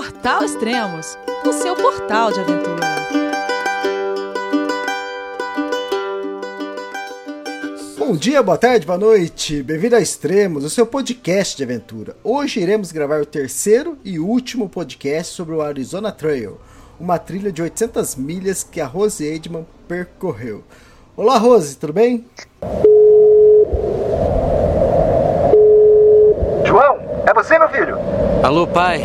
Portal Extremos, o seu portal de aventura. Bom dia, boa tarde, boa noite. Bem-vindo a Extremos, o seu podcast de aventura. Hoje iremos gravar o terceiro e último podcast sobre o Arizona Trail, uma trilha de 800 milhas que a Rose Edman percorreu. Olá, Rose, tudo bem? João, é você, meu filho? Alô, pai.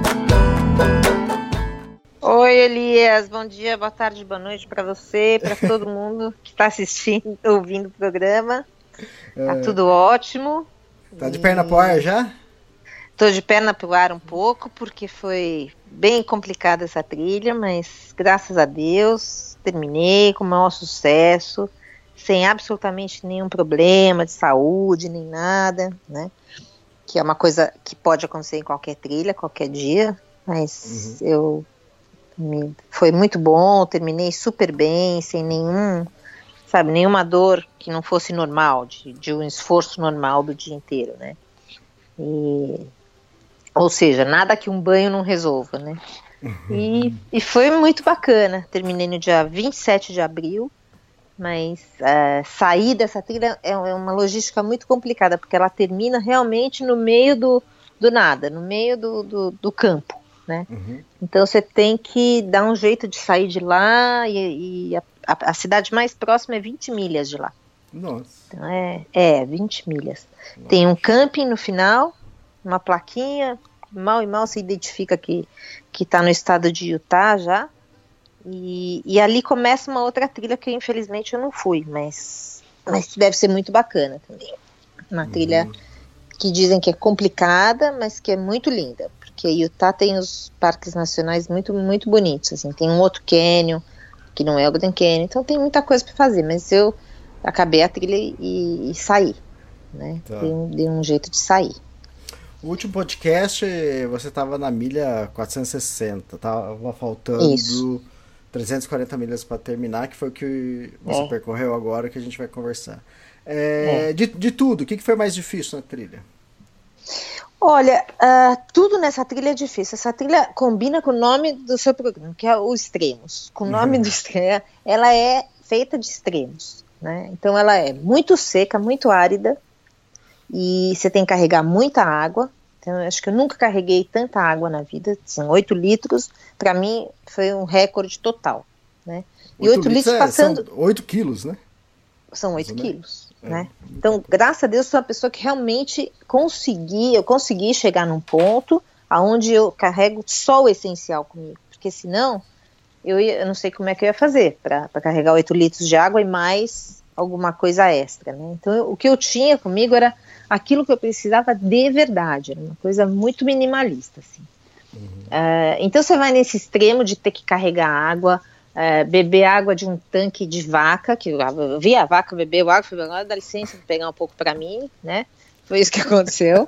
Oi, Elias. Bom dia, boa tarde, boa noite para você, para todo mundo que está assistindo, ouvindo o programa. Tá É. tudo ótimo. Tá de perna pro ar já? Tô de perna pro ar um pouco, porque foi bem complicada essa trilha, mas graças a Deus terminei com o maior sucesso, sem absolutamente nenhum problema de saúde, nem nada, né? Que é uma coisa que pode acontecer em qualquer trilha, qualquer dia, mas eu me- foi muito bom, terminei super bem, sem nenhum, sabe, nenhuma dor que não fosse normal, de, de um esforço normal do dia inteiro, né? E, ou seja, nada que um banho não resolva, né? E, e foi muito bacana. Terminei no dia 27 de abril, mas eh, sair dessa trilha é, é uma logística muito complicada, porque ela termina realmente no meio do, do nada, no meio do, do, do campo, né? Então você tem que dar um jeito de sair de lá e, e a, a- a cidade mais próxima é 20 milhas de lá. Nossa. Então é, é 20 milhas. Tem um camping no final, uma plaquinha, mal e mal se identifica que que está no estado de Utah já. E, e ali começa uma outra trilha que infelizmente eu não fui, mas mas deve ser muito bacana também. Uma trilha que dizem que é complicada, mas que é muito linda, porque Utah tem os parques nacionais muito muito bonitos, assim, tem um outro canyon que não é o Grand Canyon, então tem muita coisa para fazer, mas eu acabei a trilha e, e saí, né? Tá. Dei, um, dei um jeito de sair. O último podcast você tava na milha 460, tava faltando Isso. 340 milhas para terminar, que foi o que você É. percorreu agora que a gente vai conversar. É, De, de tudo, o que que foi mais difícil na trilha? Olha, ah, tudo nessa trilha é difícil. Essa trilha combina com o nome do seu programa, que é o Extremos. Com o nome do extremo, ela é feita de extremos, né? Então ela é muito seca, muito árida e você tem que carregar muita água. Então eu acho que eu nunca carreguei tanta água na vida, assim, 8 litros, para mim foi um recorde total, né? E 8 litros é- passando São 8 quilos, né? são 8 né? quilos, É, né? Então, graças a Deus, sou uma pessoa que realmente consegui, eu consegui chegar num ponto aonde eu carrego só o essencial comigo, porque senão eu, ia, eu não sei como é que eu ia fazer para carregar 8 litros de água e mais alguma coisa extra, né? Então, eu- o que eu tinha comigo era aquilo que eu precisava de verdade, era uma coisa muito minimalista, assim. Ah, então, você vai nesse extremo de ter que carregar água, é, beber água de um tanque de vaca, que eu vi a vaca beber água, falei, agora dá licença de pegar um pouco para mim, né? Foi isso que aconteceu.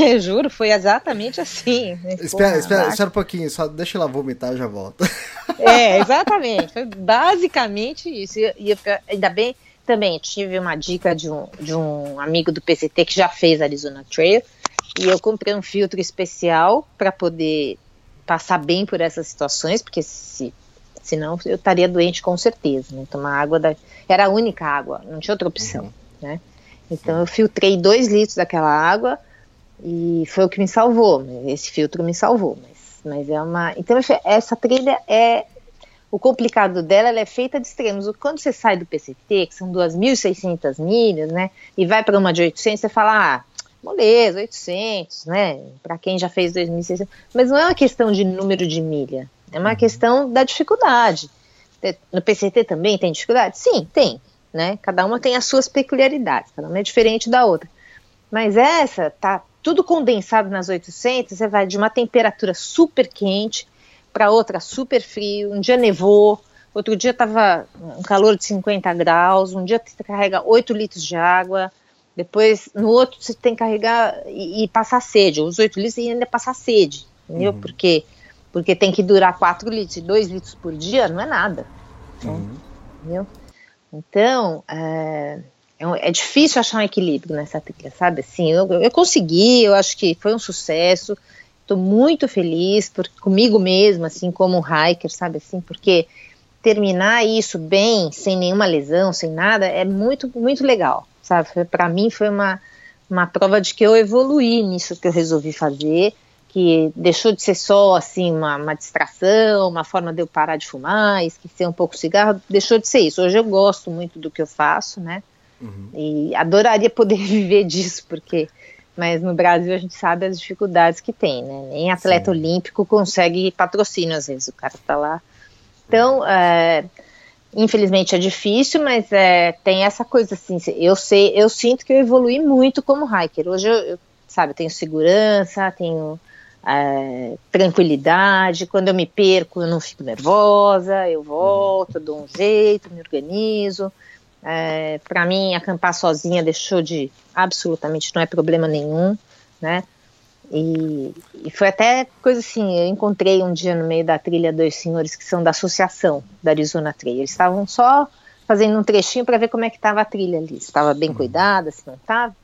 Eu juro, foi exatamente assim. Espera, espera, espera um pouquinho, só deixa ela vomitar e já volta. É, exatamente. Foi basicamente isso. E, e ainda bem, também tive uma dica de um, de um amigo do PCT que já fez Arizona Trail. E eu comprei um filtro especial para poder passar bem por essas situações, porque se senão eu estaria doente com certeza, né? Tomar água da, era a única água, não tinha outra opção, né? Então eu filtrei dois litros daquela água e foi o que me salvou. Esse filtro me salvou, mas, mas é uma. Então essa trilha é o complicado dela, ela é feita de extremos. Quando você sai do PCT, que são 2.600 milhas, né, e vai para uma de 800, você fala, ah, moleza, 800, né, para quem já fez 2.600. Mas não é uma questão de número de milha, é uma questão da dificuldade. No PCT também tem dificuldade? Sim, tem, né, cada uma tem as suas peculiaridades, cada uma é diferente da outra. Mas essa tá tudo condensado nas 800, você vai de uma temperatura super quente para outra super frio. Um dia nevou, outro dia estava um calor de 50 graus, um dia você carrega 8 litros de água, depois no outro você tem que carregar e, e passar sede, os 8 litros e ainda passar sede, entendeu? Uhum. Porque, porque tem que durar 4 litros, 2 litros por dia, não é nada. Uhum. Entendeu? Então, é, é, é, difícil achar um equilíbrio nessa trilha, sabe? Assim, eu, eu consegui, eu acho que foi um sucesso. Estou muito feliz por, comigo mesma, assim, como um hiker, sabe? Assim, porque terminar isso bem, sem nenhuma lesão, sem nada, é muito, muito legal, sabe? Para mim foi uma, uma prova de que eu evoluí nisso que eu resolvi fazer que deixou de ser só assim uma, uma, distração, uma forma de eu parar de fumar, esquecer um pouco o cigarro, deixou de ser isso. Hoje eu gosto muito do que eu faço, né? Uhum. E adoraria poder viver disso, porque mas no Brasil a gente sabe as dificuldades que tem, né? Nem atleta Sim. olímpico consegue patrocínio às vezes, o cara tá lá. Então, é, infelizmente é difícil, mas é, tem essa coisa assim, eu sei, eu sinto que eu evolui muito como hiker. Hoje eu, eu sabe, tenho segurança, tenho é, tranquilidade. Quando eu me perco, eu não fico nervosa, eu volto, dou um jeito, me organizo. É, para mim, acampar sozinha deixou de absolutamente não é problema nenhum, né? E, e, foi até coisa assim, eu encontrei um dia no meio da trilha dois senhores que são da associação da Arizona Trail. Eles estavam só fazendo um trechinho para ver como é que estava a trilha ali, se estava bem uhum. cuidada, se não estava.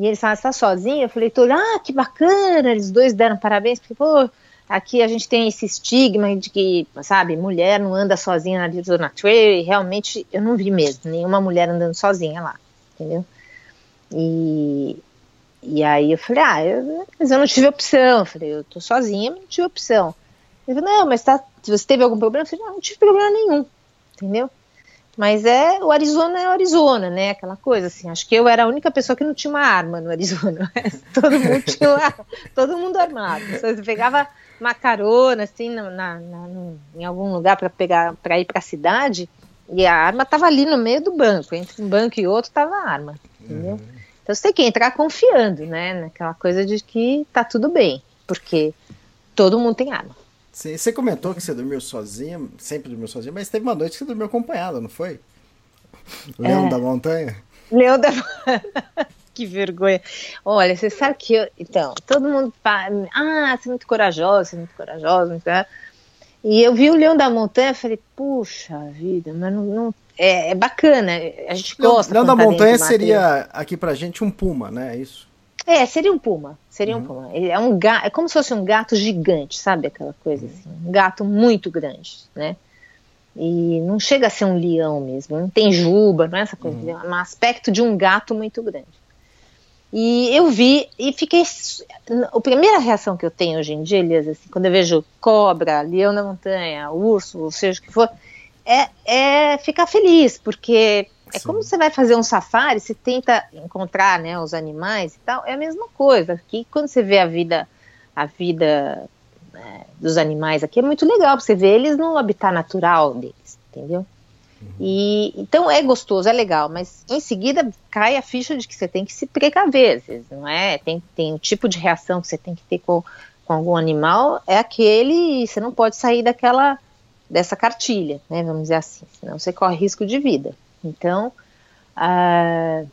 E eles falaram, você tá sozinha? Eu falei, tô, ah, que bacana, eles dois deram parabéns, porque, pô, aqui a gente tem esse estigma de que, sabe, mulher não anda sozinha na Arizona Trail, e realmente eu não vi mesmo, nenhuma mulher andando sozinha lá, entendeu? E, e aí eu falei, ah, eu, mas eu não tive opção, eu falei, eu tô sozinha, mas não tive opção. Ele falou, não, mas tá, você teve algum problema? Eu falei, não, não tive problema nenhum, entendeu? Mas é o Arizona é o Arizona, né? Aquela coisa assim. Acho que eu era a única pessoa que não tinha uma arma no Arizona. todo mundo tinha uma, todo mundo armado. Você pegava uma carona assim na, na, na em algum lugar para pegar para ir para a cidade e a arma estava ali no meio do banco. Entre um banco e outro estava a arma, entendeu? Uhum. Então você tem que entrar confiando, né? Naquela coisa de que tá tudo bem, porque todo mundo tem arma. Você comentou que você dormiu sozinha, sempre dormiu sozinha, mas teve uma noite que você dormiu acompanhada, não foi? Leão é. da Montanha? Leão da Que vergonha. Olha, você sabe que eu. Então, todo mundo fala. Ah, você é muito corajosa, você é muito corajosa. Muito... E eu vi o Leão da Montanha e falei, puxa vida, mas não. não... É, é, bacana, a gente gosta. Leão da tá Montanha seria aqui pra gente um puma, né? É isso? É, seria um puma. Seria uhum. um puma. Ele é um gato, é como se fosse um gato gigante, sabe aquela coisa uhum. assim, um gato muito grande, né? E não chega a ser um leão mesmo, não tem juba, não é essa coisa, uhum. é um aspecto de um gato muito grande. E eu vi e fiquei. A primeira reação que eu tenho hoje em dia, Elias, assim, quando eu vejo cobra, leão na montanha, urso, ou seja o que for, é, é ficar feliz, porque é Sim. como você vai fazer um safari, você tenta encontrar né, os animais e tal, é a mesma coisa. Aqui, quando você vê a vida, a vida né, dos animais aqui, é muito legal, você vê eles no habitat natural deles, entendeu? Uhum. E, então é gostoso, é legal, mas em seguida cai a ficha de que você tem que se precaver, vezes, não é? Tem, tem um tipo de reação que você tem que ter com, com algum animal, é aquele, você não pode sair daquela, dessa cartilha, né, vamos dizer assim, senão você corre risco de vida. Então, uh,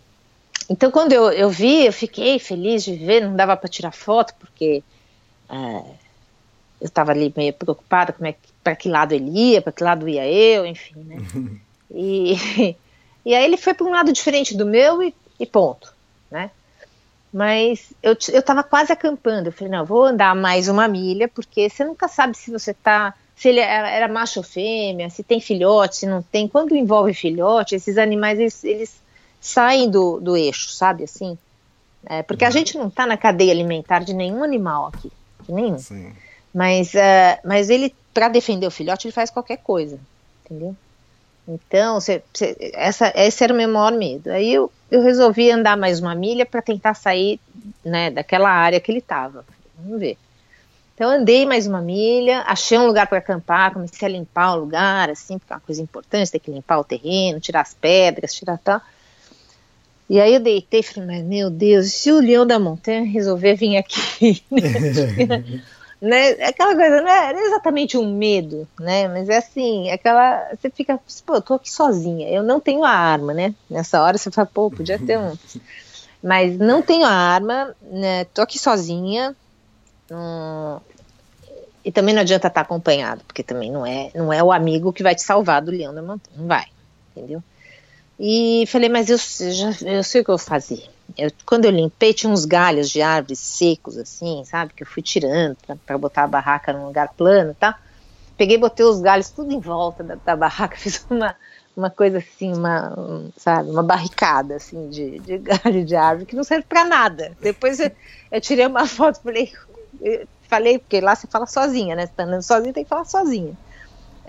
então quando eu, eu vi, eu fiquei feliz de ver, não dava para tirar foto, porque uh, eu estava ali meio preocupada como é para que lado ele ia, para que lado ia eu, enfim, né? e, e aí ele foi para um lado diferente do meu e, e ponto, né? Mas eu estava quase acampando. Eu falei, não, vou andar mais uma milha, porque você nunca sabe se você está se ele era, era, macho ou fêmea, se tem filhote, se não tem. Quando envolve filhote, esses animais eles, eles saem do, do eixo, sabe assim? É, porque a uhum. gente não está na cadeia alimentar de nenhum animal aqui, de nenhum. Sim. Mas, uh, mas ele, para defender o filhote, ele faz qualquer coisa, entendeu? Então, cê, cê, essa, esse era o meu maior medo. Aí eu, eu resolvi andar mais uma milha para tentar sair né, daquela área que ele estava. Vamos ver. Então andei mais uma milha, achei um lugar para acampar, comecei a limpar o lugar, assim, porque é uma coisa importante, tem que limpar o terreno, tirar as pedras, tirar tal. E aí eu deitei e falei, mas meu Deus, se o leão da montanha resolver vir aqui, né? Aquela coisa, não é exatamente um medo, né? Mas é assim, aquela. Você fica, pô, eu tô aqui sozinha, eu não tenho a arma, né? Nessa hora você fala, pô, podia ter um. Mas não tenho a arma, né? Tô aqui sozinha. Hum, e também não adianta estar acompanhado, porque também não é, não é o amigo que vai te salvar do leão da montanha. Não vai, entendeu? E falei, mas eu, já, eu sei o que eu vou fazer. Eu, quando eu limpei, tinha uns galhos de árvores secos, assim, sabe? Que eu fui tirando para botar a barraca num lugar plano, tá? Peguei, botei os galhos tudo em volta da, da barraca, fiz uma, uma coisa assim, uma, um, sabe, uma barricada, assim, de, de galho de árvore, que não serve para nada. Depois eu, eu, tirei uma foto, falei, falei, porque lá você fala sozinha, né? Você tá andando sozinha, tem que falar sozinha.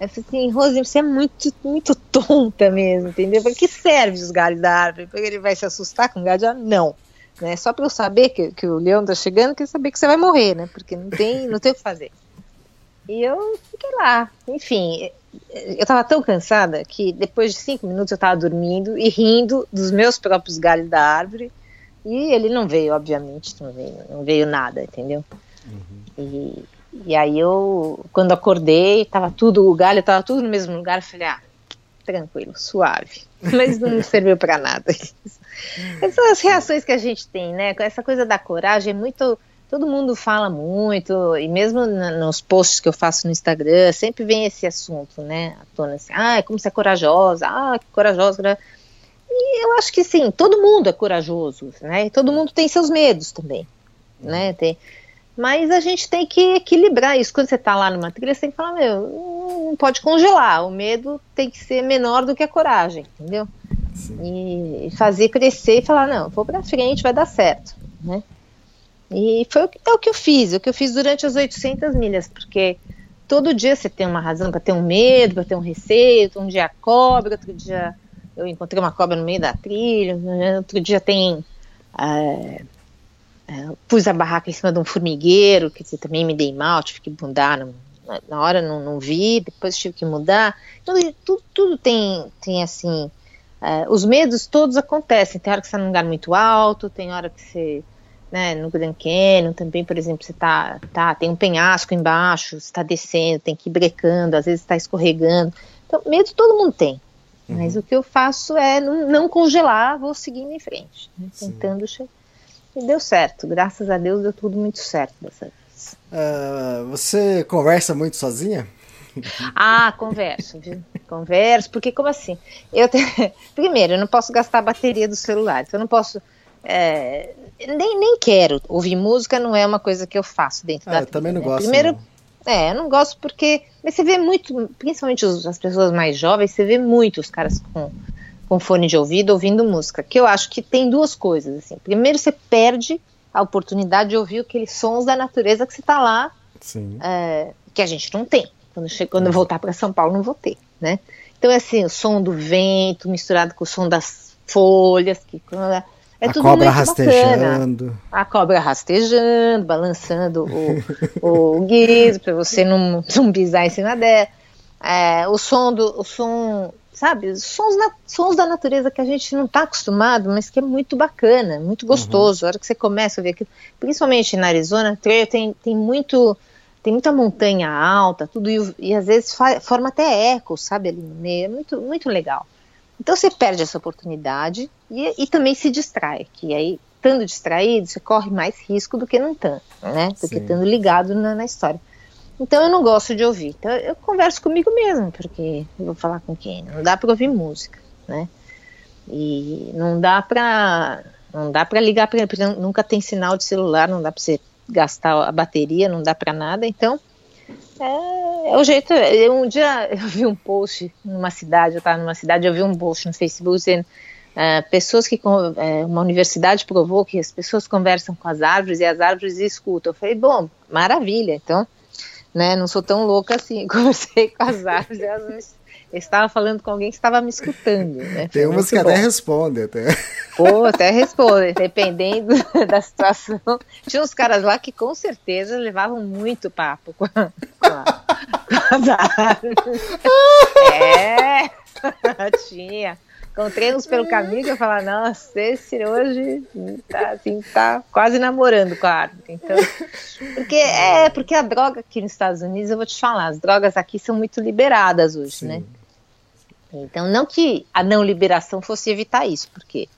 Eu falei assim, Rose, você é muito, muito tonta mesmo, entendeu? Para que serve os galhos da árvore? Porque ele vai se assustar com galho de árvore? Não. Né? Só para eu saber que, que o leão tá chegando, quer saber que você vai morrer, né? Porque não tem, não tem o que fazer. E eu fiquei lá. Enfim, eu estava tão cansada que depois de cinco minutos eu estava dormindo e rindo dos meus próprios galhos da árvore. E ele não veio, obviamente, não veio, não veio nada, entendeu? Uhum. E, e aí eu, quando acordei, tava tudo, o galho tava tudo no mesmo lugar, eu falei, ah, tranquilo, suave. Mas não serviu para nada. Essas são as reações que a gente tem, né? Essa coisa da coragem é muito. Todo mundo fala muito, e mesmo nos posts que eu faço no Instagram, sempre vem esse assunto, né? À tona assim, ah, como você é corajosa, ah, que corajosa. E eu acho que sim, todo mundo é corajoso, né? E todo mundo tem seus medos também, né? Tem, mas a gente tem que equilibrar isso. Quando você está lá numa trilha, você tem que falar, meu, não pode congelar. O medo tem que ser menor do que a coragem, entendeu? Sim. E fazer crescer e falar, não, vou para frente, vai dar certo, né? E foi o que, é o que eu fiz, o que eu fiz durante as 800 milhas, porque todo dia você tem uma razão para ter um medo, para ter um receio. Um dia a cobra, outro dia eu encontrei uma cobra no meio da trilha, outro dia tem é, pus a barraca em cima de um formigueiro, que também me dei mal, tive que mudar, não, na hora não, não, vi, depois tive que mudar. Tudo, tudo, tudo tem, tem assim, é, os medos todos acontecem. Tem hora que você está num lugar muito alto, tem hora que você, né, no Grand Canyon também, por exemplo, você tá, tá tem um penhasco embaixo, você está descendo, tem que ir brecando, às vezes está escorregando. Então, medo todo mundo tem. Uhum. Mas o que eu faço é não, não congelar, vou seguindo em frente, né, tentando chegar. E deu certo, graças a Deus deu tudo muito certo dessa vez. Uh, você conversa muito sozinha? Ah, converso, viu? Converso, porque como assim? Eu te... Primeiro, eu não posso gastar a bateria do celular, então eu não posso. É... Nem, nem quero ouvir música, não é uma coisa que eu faço dentro ah, da. Eu também não né? gosto. Primeiro, não. é, eu não gosto porque. Mas você vê muito, principalmente os, as pessoas mais jovens, você vê muito os caras com com fone de ouvido ouvindo música, que eu acho que tem duas coisas. Assim. Primeiro, você perde a oportunidade de ouvir aqueles sons da natureza que você está lá, é, que a gente não tem. Quando, chego, quando eu voltar para São Paulo, não vou ter, né? Então, é assim, o som do vento misturado com o som das folhas, que é a cobra rastejando. Bacana. A cobra rastejando, balançando o, o guiso para você não, não pisar em cima dela. É, o som do o som sabe? Sons, na, sons da natureza que a gente não está acostumado, mas que é muito bacana, muito uhum. gostoso. Uhum. A hora que você começa a ver aquilo, principalmente na Arizona, tem, tem muito tem muita montanha alta, tudo e, e às vezes forma até eco, sabe ali no meio, é muito muito legal. Então você perde essa oportunidade e, e também se distrai, que aí estando distraído você corre mais risco do que não estando, né? Do Sim. que estando ligado na, na história. Então eu não gosto de ouvir. Então eu converso comigo mesmo, porque eu vou falar com quem? Não dá para ouvir música, né? E não dá para não dá para ligar para nunca tem sinal de celular, não dá para você gastar a bateria, não dá para nada. Então é, é, o jeito. Eu, um dia eu vi um post numa cidade, eu estava numa cidade, eu vi um post no Facebook dizendo Uh, pessoas que uh, uma universidade provou que as pessoas conversam com as árvores e as árvores escutam. Eu falei, bom, maravilha. Então, né? Não sou tão louca assim. Conversei com as árvores, elas eu estava falando com alguém que estava me escutando. Né? Tem umas que bom. até respondem. Até. Pô, até respondem, dependendo da situação. Tinha uns caras lá que com certeza levavam muito papo com, a, com, a, com as árvores. É, tinha. Encontrei uns pelo caminho que eu falava, nossa, esse hoje tá, assim, tá quase namorando com a árvore. Então, porque, é, porque a droga aqui nos Estados Unidos, eu vou te falar, as drogas aqui são muito liberadas hoje, Sim. né? Então, não que a não liberação fosse evitar isso, porque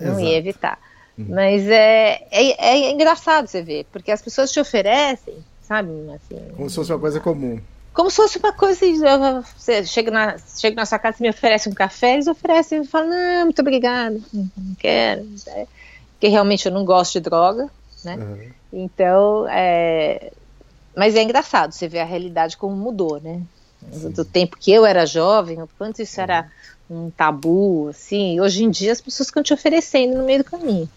não ia Exato. evitar. Mas é, é, é engraçado você ver, porque as pessoas te oferecem, sabe, assim, Como se fosse uma coisa comum. Como se fosse uma coisa. Você chega na, chega na sua casa e me oferece um café, eles oferecem, eu falo, não, muito obrigada, não quero. é, Porque realmente eu não gosto de droga, né? Uhum. Então, é, mas é engraçado você ver a realidade como mudou, né? Do tempo que eu era jovem, o quanto isso era um tabu, assim, hoje em dia as pessoas ficam te oferecendo no meio do caminho.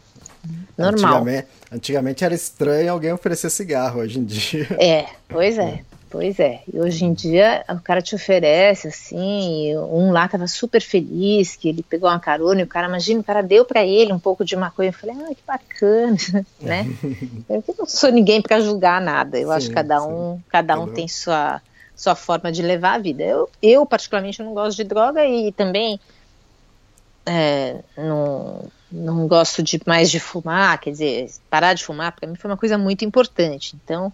Normal. Antigamente, antigamente era estranho alguém oferecer cigarro, hoje em dia. É, pois é, pois é. E hoje em dia o cara te oferece assim, um lá tava super feliz que ele pegou uma carona e o cara, imagina, o cara deu pra ele um pouco de maconha. Eu falei, ah, que bacana, né? Eu não sou ninguém pra julgar nada. Eu acho Sim, que cada sim. um, cada um Cada um. tem sua sua forma de levar a vida. Eu, eu particularmente não gosto de droga e também é, não, não gosto de mais de fumar, quer dizer, parar de fumar para mim foi uma coisa muito importante. Então,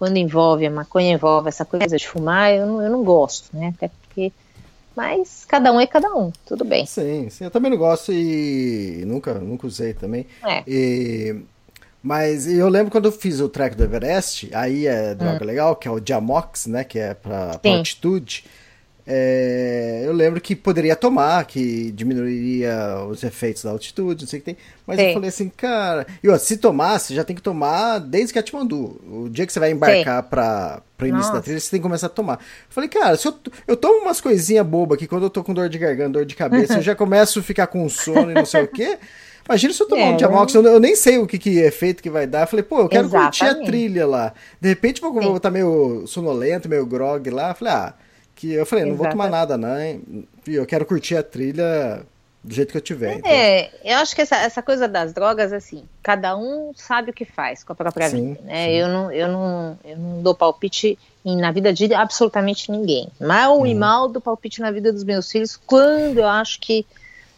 quando envolve a maconha, envolve essa coisa de fumar, eu não, eu não gosto, né? Até porque. Mas cada um é cada um, tudo bem. Sim, sim, eu também não gosto e nunca, nunca usei também. É. E- mas eu lembro quando eu fiz o track do Everest, aí é droga legal, que é o Diamox, né, que é pra, pra Hum. Altitude. É, eu lembro que poderia tomar, que diminuiria os efeitos da altitude, não sei o que tem. Mas eu Sim. falei assim, cara. E ó, se tomasse, já tem que tomar desde Katmandu. O dia que você vai embarcar para pro início da Nossa. trilha, você tem que começar a tomar. Eu falei, cara, se eu, eu tomo umas coisinhas bobas aqui quando eu tô com dor de garganta, dor de cabeça, eu já começo a ficar com sono e não sei o quê. Imagina se eu tomar É, um Diamox, eu, eu nem sei o que, que efeito que vai dar. Eu falei, pô, eu quero curtir a Exatamente. trilha lá. De repente vou, vou estar meio sonolento, meio grog lá. Eu falei, ah, que eu falei, não vou tomar nada, hein? E Eu quero curtir a trilha do jeito que eu tiver. então. É, eu acho que essa, essa coisa das drogas, assim, cada um sabe o que faz com a própria Sim, vida, né? sim. Eu não, eu, não, eu não dou palpite em- na vida de absolutamente ninguém. Mal Uhum. e mal dou palpite na vida dos meus filhos quando eu acho que,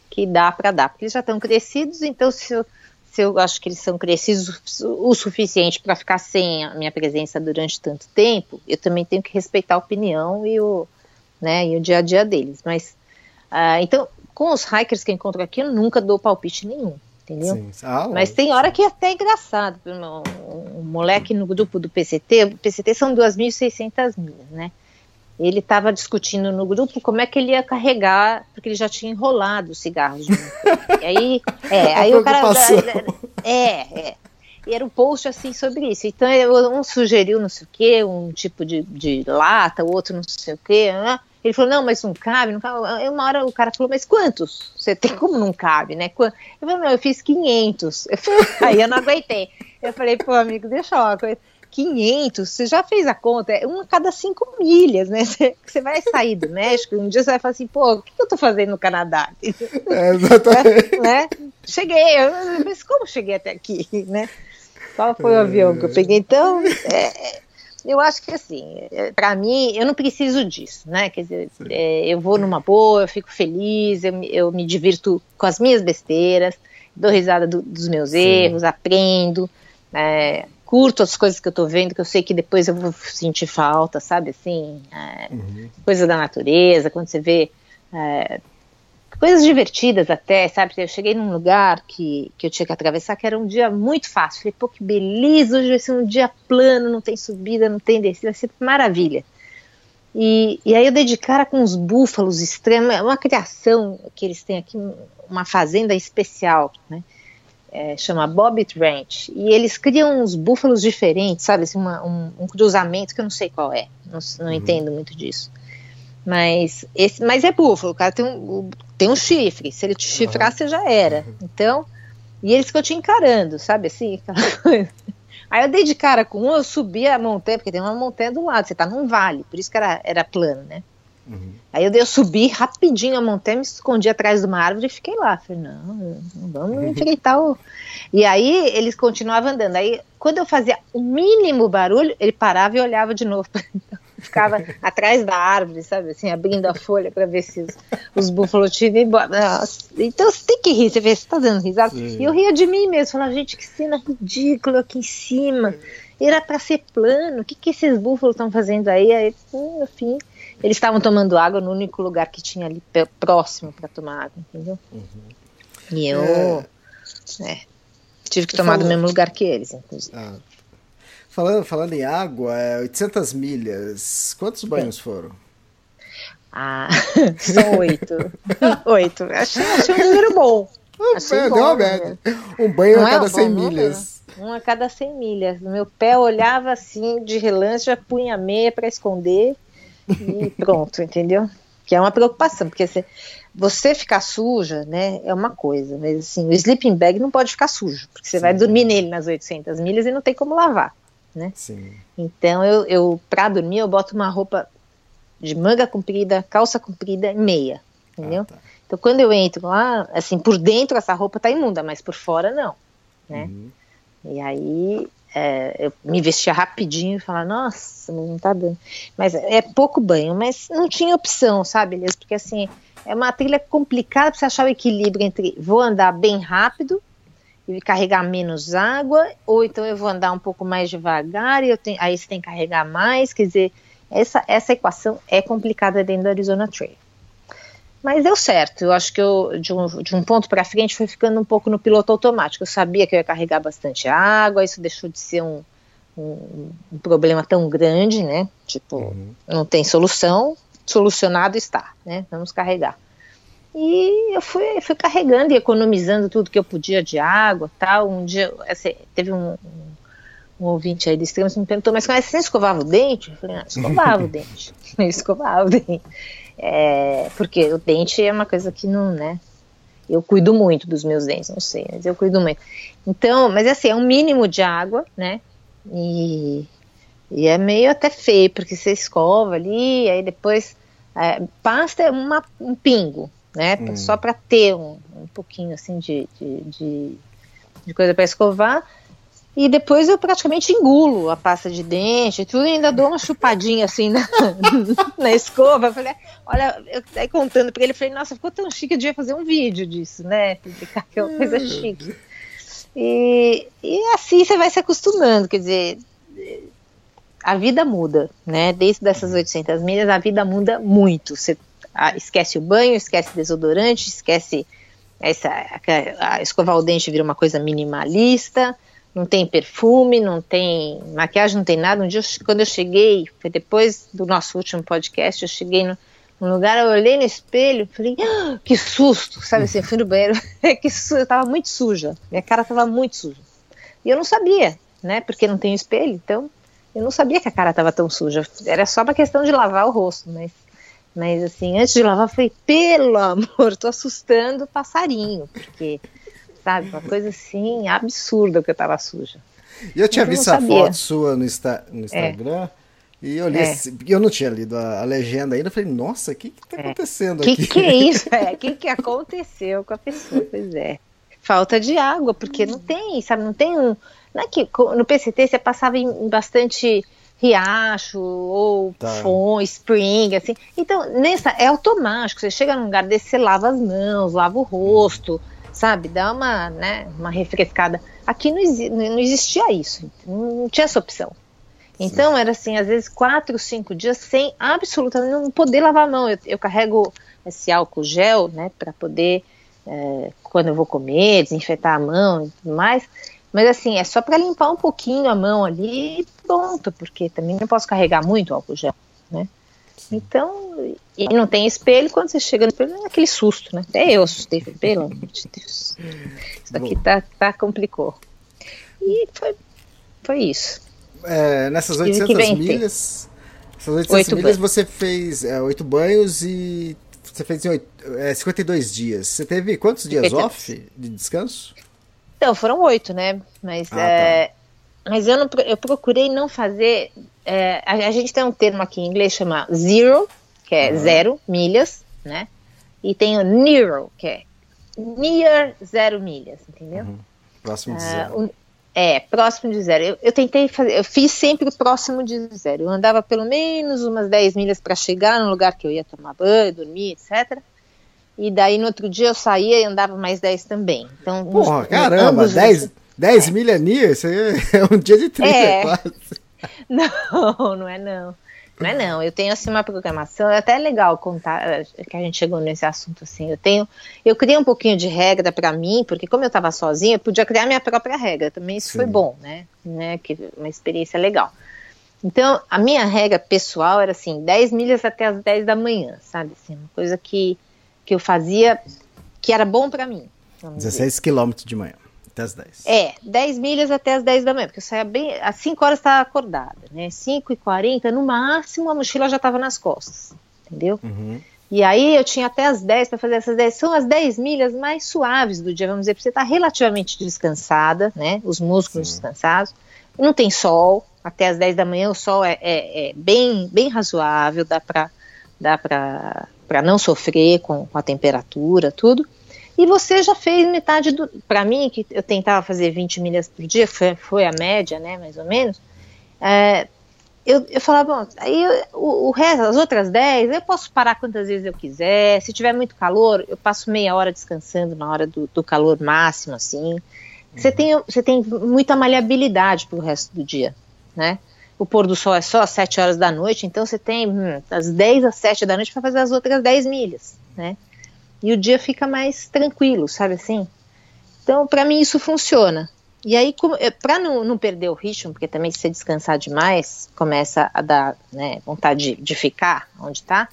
que dá para dar, porque eles já estão crescidos, então se eu, se eu acho que eles são crescidos o suficiente para ficar sem a minha presença durante tanto tempo, eu também tenho que respeitar a opinião e o, né, e o dia a dia deles. Mas ah, então, com os hikers que eu encontro aqui, eu nunca dou palpite nenhum, entendeu? Sim. Ah, Mas tem hora que é até engraçado. Um, um moleque no grupo do PCT, o PCT são 2.600 milhas, né? Ele estava discutindo no grupo como é que ele ia carregar, porque ele já tinha enrolado os cigarros. e aí, é, aí o cara. É, é. E era um post assim sobre isso. Então, um sugeriu não sei o quê, um tipo de, de lata, o outro não sei o quê. né? Ele falou, não, mas não cabe, não cabe. Aí uma hora o cara falou, mas quantos? Você tem como não cabe, né? Eu falei, não, eu fiz 500. Eu falei, Aí eu não aguentei. Eu falei, pô, amigo, deixa uma coisa. 500, você já fez a conta? É uma a cada cinco milhas, né? Você, vai sair do México, um dia você vai falar assim, pô, o que eu tô fazendo no Canadá? É, exatamente. né? Cheguei, eu, mas como cheguei até aqui, né? Qual foi o avião que eu peguei? Então, é, eu acho que assim, para mim, eu não preciso disso, né? Quer dizer, é, eu vou numa boa, eu fico feliz, eu, me- eu me divirto com as minhas besteiras, dou risada do- dos meus Sim. erros, aprendo, é, curto as coisas que eu tô vendo, que eu sei que depois eu vou sentir falta, sabe? Assim, é, coisa da natureza, quando você vê é, coisas divertidas até, sabe? Eu cheguei num lugar que, que eu tinha que atravessar, que era um dia muito fácil. Falei, pô, que beleza, hoje vai ser um dia plano, não tem subida, não tem descida, vai ser maravilha. E, e aí eu dei de cara com uns búfalos extremos, é uma criação que eles têm aqui, uma fazenda especial, né? É, chama Bobbitt Ranch. E eles criam uns búfalos diferentes, sabe? Assim, uma- um, um cruzamento que eu não sei qual é, não, não entendo muito disso. Mas, esse, mas é búfalo, o cara tem um, tem um chifre. Se ele te chifrar, você já era. Então, e eles ficam te encarando, sabe assim? Aquela coisa. Aí eu dei de cara com um, eu subi a montanha, porque tem uma montanha do lado, você tá num vale, por isso que era, era plano, né? Uhum. Aí eu, eu subi rapidinho a montanha, me escondi atrás de uma árvore e fiquei lá. Falei, não, vamos uhum. enfrentar o. E aí eles continuavam andando. Aí quando eu fazia o mínimo barulho, ele parava e olhava de novo. Ficava atrás da árvore, sabe, assim, abrindo a folha para ver se os, os búfalos tinham embora. Nossa. Então você tem que rir, você vê, você tá dando risada. Sim. E eu ria de mim mesmo, falava, gente, que cena ridícula aqui em cima. Era para ser plano, o que, que esses búfalos estão fazendo aí? Aí, no fim, eles estavam tomando água no único lugar que tinha ali próximo para tomar água, entendeu? Uhum. E eu é... É, tive que tomar falou... do mesmo lugar que eles, inclusive. Ah. Falando, falando em água, é 800 milhas, quantos banhos Sim. foram? Ah, são oito. oito. Achei, achei um número bom. Achei bom, uma média. Um banho Não a é cada é 100 bom, milhas. Um a cada 100 milhas. Meu pé olhava assim, de relance, já punha meia para esconder e pronto, entendeu? Que é uma preocupação, porque você, você ficar suja, né, é uma coisa, mas assim, o sleeping bag não pode ficar sujo, porque você Sim. vai dormir nele nas 800 milhas e não tem como lavar, né? Sim. Então, eu, eu para dormir, eu boto uma roupa de manga comprida, calça comprida e meia, entendeu? Ah, tá. Então, quando eu entro lá, assim, por dentro essa roupa tá imunda, mas por fora não, né? Uhum. E aí é, eu me vestia rapidinho e falava, nossa, não tá dando. Mas é pouco banho, mas não tinha opção, sabe, Elias? Porque assim, é uma trilha complicada para você achar o equilíbrio entre vou andar bem rápido e carregar menos água, ou então eu vou andar um pouco mais devagar e eu tenho, aí você tem que carregar mais, quer dizer, essa, essa equação é complicada dentro do Arizona Trail. Mas deu certo. Eu acho que eu, de um, de um ponto para frente, foi ficando um pouco no piloto automático. Eu sabia que eu ia carregar bastante água, isso deixou de ser um, um, um problema tão grande, né? Tipo, uhum. não tem solução, solucionado está, né? Vamos carregar. E eu fui, fui carregando e economizando tudo que eu podia de água tal. Um dia, assim, teve um, um, ouvinte aí do extremo que me perguntou, mas você escovava o dente? Eu falei, não, escovava o dente. Eu escovava o dente. É, porque o dente é uma coisa que não, né? Eu cuido muito dos meus dentes, não sei, mas eu cuido muito. Então, mas assim, é um mínimo de água, né? E, e é meio até feio, porque você escova ali, aí depois é, pasta é uma, um pingo, né? Hum. Só para ter um, um pouquinho assim de, de, de, de coisa para escovar. E depois eu praticamente engulo a pasta de dente, tudo, e ainda dou uma chupadinha assim na, na escova. Eu falei, olha, eu aí contando para ele, falei, nossa, ficou tão chique, eu devia fazer um vídeo disso, né? Publicar que é uma coisa chique. E, e assim você vai se acostumando, quer dizer, a vida muda, né? Desde dessas 800 milhas, a vida muda muito. Você ah, esquece o banho, esquece desodorante, esquece essa, a, a, escovar o dente vira uma coisa minimalista não tem perfume, não tem maquiagem, não tem nada. Um dia, quando eu cheguei, foi depois do nosso último podcast, eu cheguei no, lugar, eu olhei no espelho, falei, ah, que susto, sabe assim, eu fui no banheiro, que susto, eu tava muito suja, minha cara tava muito suja. E eu não sabia, né, porque não tem espelho, então eu não sabia que a cara tava tão suja, era só uma questão de lavar o rosto, mas, mas assim, antes de lavar, eu falei, pelo amor, tô assustando o passarinho, porque sabe? Uma coisa assim absurda que eu tava suja. E eu tinha visto a foto sua no, Insta, no Instagram. É. E eu li, é. eu não tinha lido a, a legenda ainda, eu falei, nossa, o que que tá é. acontecendo que aqui? O que é isso? O é, que que aconteceu com a pessoa? Pois é. Falta de água, porque não tem, sabe, não tem um... Não é que no PCT você passava em bastante riacho ou tá. fon, spring, assim. Então, nessa, é automático, você chega num lugar desse, você lava as mãos, lava o rosto, sabe? Dá uma, né, uma refrescada. Aqui não, não existia isso, não tinha essa opção. Então Sim. era assim, às vezes quatro, cinco dias sem absolutamente não poder lavar a mão. Eu, eu carrego esse álcool gel, né, para poder é, quando eu vou comer desinfetar a mão e tudo mais. Mas assim é só para limpar um pouquinho a mão ali e pronto, porque também não posso carregar muito álcool gel, né? Então, e não tem espelho, quando você chega no espelho, é aquele susto, né? Até eu assustei, pelo amor de Deus. Isso aqui tá, tá complicou. E foi, foi isso. É, nessas 800 milhas, essas 800 milhas você fez é, 8 banhos e você fez em 8, é, 52 dias. Você teve quantos dias 52. off de descanso? Então, foram 8, né? Mas, ah, é, tá. mas eu, não, eu procurei não fazer é, a, a, gente tem um termo aqui em inglês chama zero, que é zero milhas, né? E tem o Near, que é near zero milhas, entendeu? Próximo de Ah, zero. o- é, próximo de zero. Eu, eu tentei fazer, eu fiz sempre o próximo de zero. Eu andava pelo menos umas 10 milhas para chegar no lugar que eu ia tomar banho, dormir, etc. E daí no outro dia eu saía e andava mais 10 também. Então, Porra, caramba, ambos os- 10, 10 milha near, isso é um dia de trilha É. quase. Não, não é não. Não é não. Eu tenho assim uma programação, é até legal contar eh, que a gente chegou nesse assunto assim. Eu tenho, eu criei um pouquinho de regra para mim, porque como eu estava sozinha, eu podia criar minha própria regra. Também isso foi Sim. bom, né? né? Que uma experiência legal. Então, a minha regra pessoal era assim, 10 milhas até as 10 da manhã, sabe? Assim, uma coisa que, que eu fazia que era bom para mim. vamos dizer. 16 quilômetros de manhã, até as 10. É, 10 milhas até as 10 da manhã, porque eu saía bem. Às 5 horas estava acordada, né? 5 e 40 no máximo, a mochila já estava nas costas, entendeu? Uhum. E aí eu tinha até as 10 para fazer essas 10. São as 10 milhas mais suaves do dia, vamos dizer, para você estar relativamente descansada, né? Os músculos Sim. descansados. Não tem sol, até as 10 da manhã o sol é, é- é bem, bem razoável, dá para dá não sofrer com, com a temperatura, tudo. E você já fez metade do. Para mim, que eu tentava fazer 20 milhas por dia, foi, foi a média, né, mais ou menos. é, eu, eu falava, bom, aí eu- o, o resto, as outras 10, eu posso parar quantas vezes eu quiser. Se tiver muito calor, eu passo meia hora descansando na hora do, do calor máximo, assim. Você tem, você tem muita maleabilidade pro resto do dia, né? O pôr do sol é só às 7 horas da noite, então você tem hum, das 10 às 7 da noite para fazer as outras 10 milhas, né? E o dia fica mais tranquilo, sabe assim? Então, para mim, isso funciona. E aí, para não, não perder o ritmo, porque também se você descansar demais, começa a dar né, vontade de, de ficar onde tá,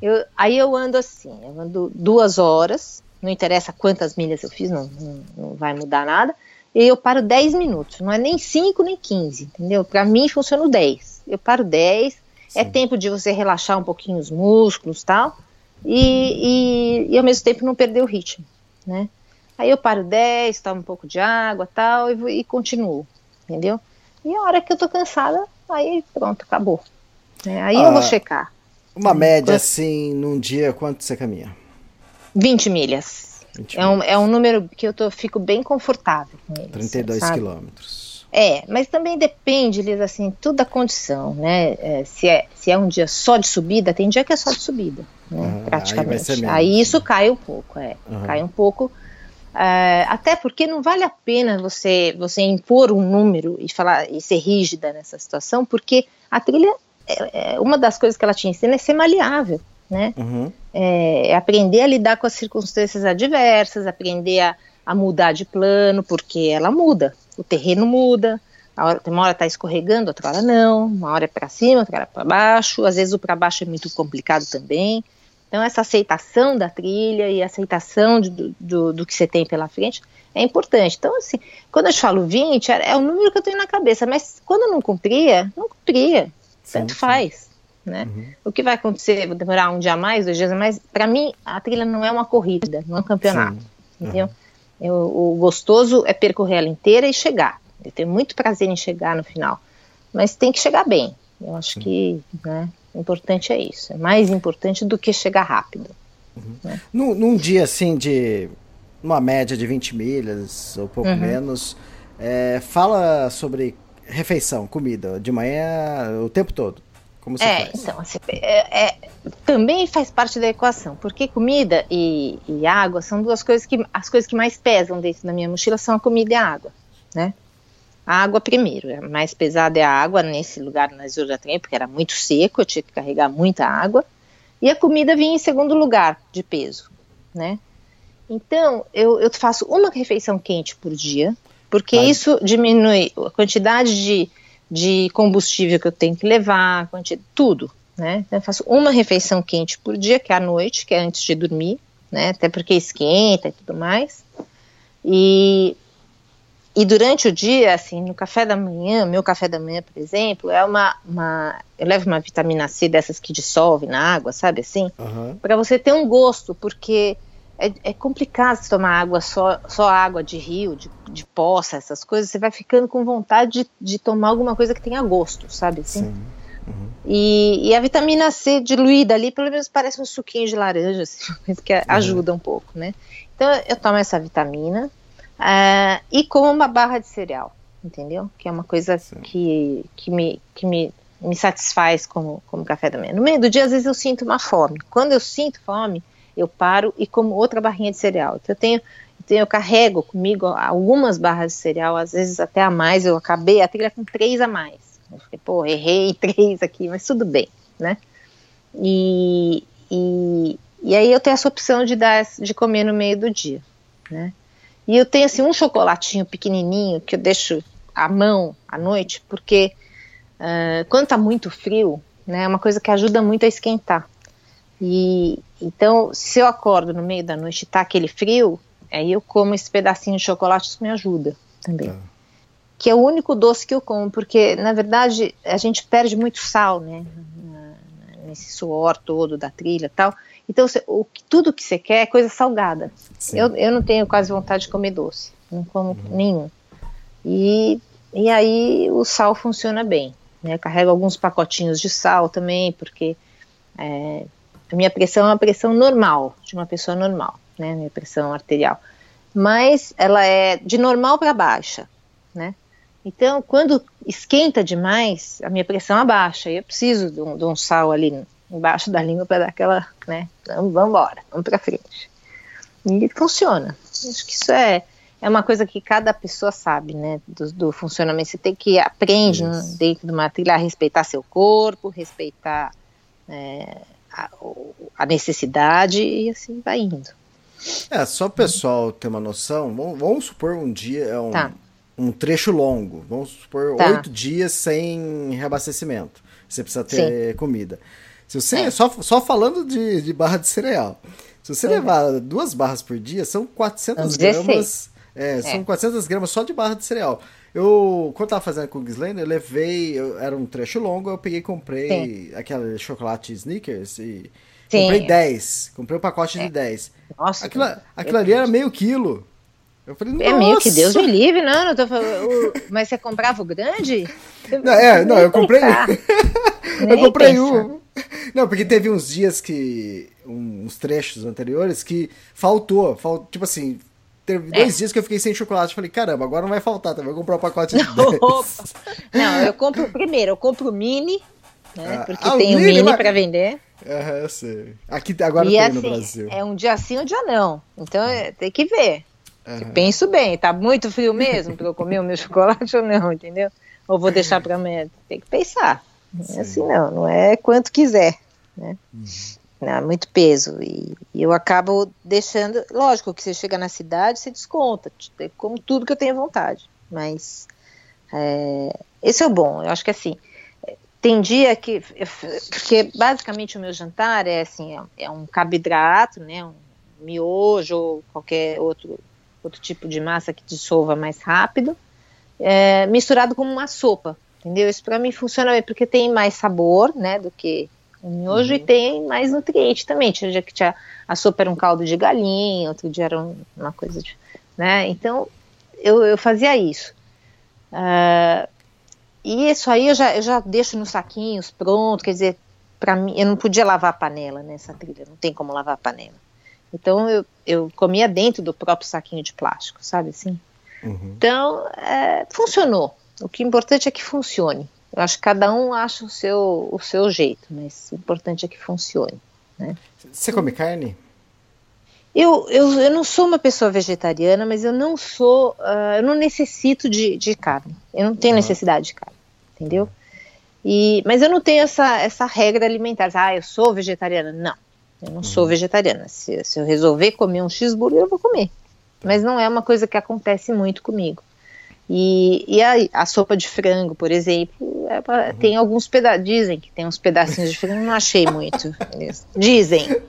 eu, aí eu ando assim, eu ando duas horas, não interessa quantas milhas eu fiz, não, não, não vai mudar nada, e eu paro 10 minutos, não é nem 5 nem 15, entendeu? Para mim funciona o 10. Eu paro 10, é Sim. tempo de você relaxar um pouquinho os músculos tal, e, e, e ao mesmo tempo não perder o ritmo, né? Aí eu paro 10, tomo um pouco de água tal, e, e continuo, entendeu? E a hora que eu tô cansada, aí pronto, acabou. né? Aí eu Ah. vou checar. Uma média Quanto- assim, num dia, quanto você caminha? 20 milhas. 20 É um, é um número que eu tô, fico bem confortável com ele. 32 sabe? quilômetros. É, mas também depende, Liz, assim, tudo da condição, né? É, se, é, se é um dia só de subida, tem dia que é só de subida, né? Aí vai praticamente. Aí, menos. isso cai um pouco, é. Aham. Cai um pouco. é, até porque não vale a pena você, você impor um número e falar e ser rígida nessa situação, porque a trilha, é, é, uma das coisas que ela te ensina é ser maleável, né? Uhum. é, aprender a lidar com as circunstâncias adversas, aprender a, a mudar de plano, porque ela muda, o terreno muda, a hora, uma hora está escorregando, outra hora não, uma hora é para cima, outra hora é para baixo, às vezes o para baixo é muito complicado também. Então, essa aceitação da trilha e aceitação do, do, do que você tem pela frente é importante. Então, assim, quando eu te falo 20, é, é o número que eu tenho na cabeça, mas quando eu não cumpria, não cumpria, Sim, tanto sim. faz. Né? Uhum. O que vai acontecer? Vou demorar um dia a mais, dois dias a mais. Para mim, a trilha não é uma corrida, não é um campeonato. Sim. Entendeu? Eu- o gostoso é percorrer ela inteira e chegar. Eu tenho muito prazer em chegar no final. Mas tem que chegar bem. Eu acho que né, o importante é isso. É mais importante do que chegar rápido. Num, num dia assim de uma média de 20 milhas ou pouco Uhum. menos, é, fala sobre refeição, comida, de manhã, o tempo todo. Como você É, faz? então, assim, é- é- também faz parte da equação, porque comida e, e água são duas coisas que as coisas que mais pesam dentro da minha mochila são a comida e a água, né? A água primeiro, a mais pesada é a água nesse lugar na Trem, porque era muito seco, eu tinha que carregar muita água, e a comida vinha em segundo lugar de peso, né? Então, eu, eu faço uma refeição quente por dia, porque Tá. isso diminui a quantidade de, de combustível que eu tenho que levar, a quanti- tudo, né? Eu faço uma refeição quente por dia, que é à noite, que é antes de dormir, né? Até porque esquenta e tudo mais. E, e durante o dia, assim, no café da manhã, meu café da manhã, por exemplo, é uma, uma eu levo uma vitamina C dessas que dissolve na água, sabe assim? Aham. para você ter um gosto, porque é, é complicado você tomar água só, só água de rio, de, de poça, essas coisas, você vai ficando com vontade de, de tomar alguma coisa que tenha gosto, sabe assim? Sim. E, e a vitamina C diluída ali, pelo menos parece um suquinho de laranja, assim, que ajuda um pouco, né? Então eu tomo essa vitamina uh, e como uma barra de cereal, entendeu? Que é uma coisa que, que, me, que me, me satisfaz como, como café da manhã. No meio do dia, às vezes eu sinto uma fome. Quando eu sinto fome, eu paro e como outra barrinha de cereal. Então eu tenho então eu carrego comigo algumas barras de cereal, às vezes até a mais, eu acabei a trilha com três a mais. Eu falei, pô, errei três aqui, mas tudo bem, né? E, e, e aí eu tenho essa opção de dar de comer no meio do dia, né? E eu tenho assim um chocolatinho pequenininho que eu deixo à mão à noite, porque uh, quando tá muito frio, né, é uma coisa que ajuda muito a esquentar. E então, se eu acordo no meio da noite e tá aquele frio, Aí eu como esse pedacinho de chocolate, isso me ajuda também. Tá. Que é o único doce que eu como, porque na verdade a gente perde muito sal, né? Nesse suor todo da trilha e tal. Então, o, tudo que você quer é coisa salgada. Eu, eu não tenho quase vontade de comer doce, não como uhum. nenhum. E, e aí o sal funciona bem. Né? Eu carrego alguns pacotinhos de sal também, porque é, a minha pressão é uma pressão normal, de uma pessoa normal né, minha pressão arterial. Mas ela é de normal para baixa, né? Então, quando esquenta demais, a minha pressão abaixa. E eu preciso de um, de um sal ali embaixo da língua para dar aquela, né? Vamos, vamos embora, vamos para frente. E funciona. Acho que isso é, é uma coisa que cada pessoa sabe, né? Do, do funcionamento. Você tem que aprender dentro de uma trilha a respeitar seu corpo, respeitar é, a, a necessidade e assim vai indo. É, só o pessoal ter uma noção, vamos, vamos supor um dia, é um, tá. um trecho longo, vamos supor tá. oito dias sem reabastecimento. Você precisa ter Sim. comida. Se você, é. só, só falando de, de barra de cereal, se você uhum. levar duas barras por dia, são 400 gramas. É, são é. 400 gramas só de barra de cereal. Eu, quando eu tava fazendo com o Gislaine, eu levei, eu, era um trecho longo, eu peguei e comprei Sim. aquele chocolate Snickers e Sim. comprei 10. Comprei um pacote é. de 10. Nossa. Aquilo, aquilo ali era meio quilo. Eu falei, Nossa. É meio que Deus me livre, não, não tô falando. Mas você comprava o grande? Não, é, não, eu comprei. eu comprei um. Não, porque teve uns dias que. uns trechos anteriores que faltou. Falt, tipo assim, teve dois é. dias que eu fiquei sem chocolate. Falei, caramba, agora não vai faltar, tá? vou comprar um pacote de não, não, eu compro primeiro, eu compro o mini, né? Ah, porque ah, tem o mini, mini para vender. É, eu sei. Aqui agora e tem assim, no Brasil. É um dia sim, um dia não. Então é, tem que ver. Uhum. Penso bem, tá muito frio mesmo para eu comer o meu chocolate ou não, entendeu? Ou vou deixar para amanhã. Tem que pensar. Não é assim não, não é quanto quiser, né? Uhum. Não, é muito peso. E, e, eu acabo deixando. Lógico que você chega na cidade, você desconta, como tudo que eu tenho vontade. Mas é, esse é o bom. Eu acho que assim, tem dia que, porque basicamente o meu jantar é assim, é, é um carboidrato, né, um miojo ou qualquer outro, outro tipo de massa que dissolva mais rápido, é, misturado com uma sopa, entendeu? Isso para mim funciona bem, porque tem mais sabor, né, do que o miojo uhum. e tem mais nutriente também. Tinha dia que tinha, a sopa era um caldo de galinha, outro dia era uma coisa de, né, então eu, eu fazia isso. Uh, e isso aí eu já, eu já deixo nos saquinhos pronto, quer dizer, para mim, eu não podia lavar a panela nessa trilha, não tem como lavar a panela. Então eu, eu comia dentro do próprio saquinho de plástico, sabe assim? Uhum. Então, é, funcionou. O que é importante é que funcione. Eu acho que cada um acha o seu, o seu jeito, mas o importante é que funcione. Né? Você come carne? Eu, eu, eu não sou uma pessoa vegetariana, mas eu não sou, uh, eu não necessito de, de carne. Eu não tenho uhum. necessidade de carne entendeu? E, mas eu não tenho essa, essa regra alimentar. Ah, eu sou vegetariana. Não, eu não sou uhum. vegetariana. Se, se eu resolver comer um cheeseburger, eu vou comer. Mas não é uma coisa que acontece muito comigo. E, e a, a, sopa de frango, por exemplo, é pra, uhum. tem alguns pedaços. Dizem que tem uns pedacinhos de frango, não achei muito. Dizem.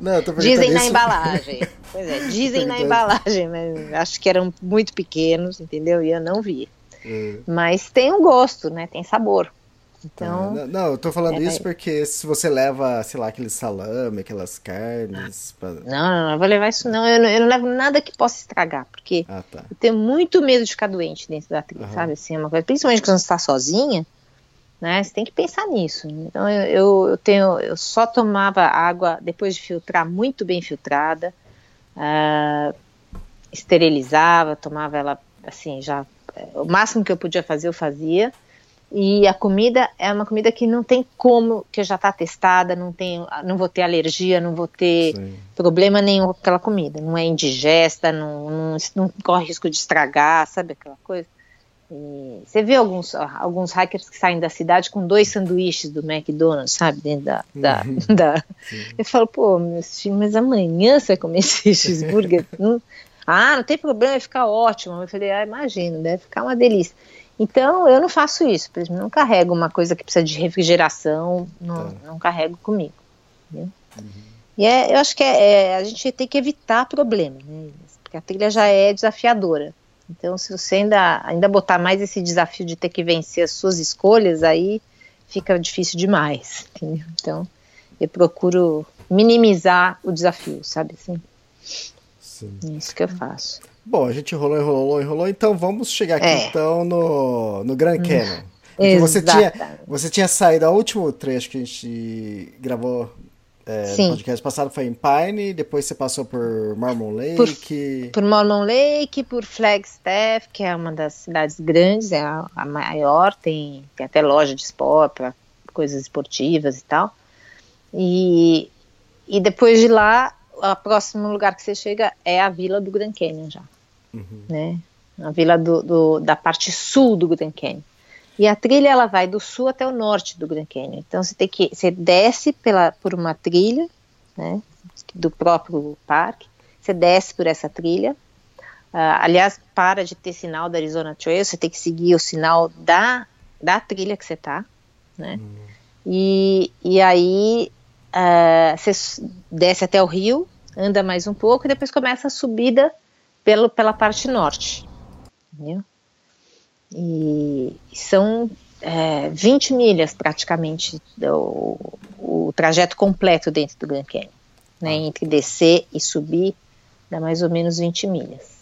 Não, dizem na embalagem. Pois é, dizem na embalagem, mas acho que eram muito pequenos, entendeu? E eu não vi. É. Mas tem um gosto, né? Tem sabor. Então. É, não, eu tô falando é, isso porque se você leva, sei lá, aquele salame, aquelas carnes. Pra... Não, não, não, vou levar isso não. Eu, não. eu não levo nada que possa estragar, porque ah, tá. eu tenho muito medo de ficar doente dentro da trilha, uhum. sabe? Assim, é uma coisa, principalmente quando você está sozinha, né? Você tem que pensar nisso. Então eu, eu, eu tenho, eu só tomava água depois de filtrar muito bem filtrada, uh, esterilizava, tomava ela assim já o máximo que eu podia fazer eu fazia. E a comida é uma comida que não tem como, que já está testada, não tem, não vou ter alergia, não vou ter Sim. problema nenhum com aquela comida. Não é indigesta, não, não, não corre risco de estragar, sabe aquela coisa? E você vê alguns, alguns hackers que saem da cidade com dois sanduíches do McDonald's, sabe, dentro da. da, uhum. da... Eu falo, pô, mas amanhã você vai comer esse cheeseburger? não... Ah, não tem problema, vai ficar ótimo. Eu falei, ah, imagino, deve ficar uma delícia. Então, eu não faço isso, por exemplo, não carrego uma coisa que precisa de refrigeração, não, tá. não carrego comigo. Uhum. E é, eu acho que é, é, a gente tem que evitar problema, né? porque a trilha já é desafiadora. Então, se você ainda, ainda botar mais esse desafio de ter que vencer as suas escolhas, aí fica difícil demais. Entendeu? Então, eu procuro minimizar o desafio, sabe assim? Sim. É isso que eu faço. Bom, a gente enrolou, enrolou, enrolou, então vamos chegar aqui é. então no, no Grand hum. Canyon. Você tinha, você tinha saído, o último trecho que a gente gravou é, no podcast passado foi em Pine, depois você passou por Mormon Lake. Por, por Mormon Lake, por Flagstaff, que é uma das cidades grandes, é a, a maior, tem, tem até loja de esporte, para coisas esportivas e tal. E, e depois de lá, o próximo lugar que você chega é a vila do Grand Canyon já uhum. né? A vila do, do, da parte sul do Grand Canyon. E a trilha ela vai do sul até o norte do Grand Canyon. Então você tem que você desce pela por uma trilha, né, do próprio parque. Você desce por essa trilha. Uh, aliás, para de ter sinal da Arizona Trail, você tem que seguir o sinal da, da trilha que você tá, né? Uhum. E, e aí uh, você desce até o rio, anda mais um pouco e depois começa a subida pelo, pela parte norte. Entendeu? E são é, 20 milhas praticamente o, o trajeto completo dentro do Grand Canyon. Né, ah. entre descer e subir, dá mais ou menos 20 milhas.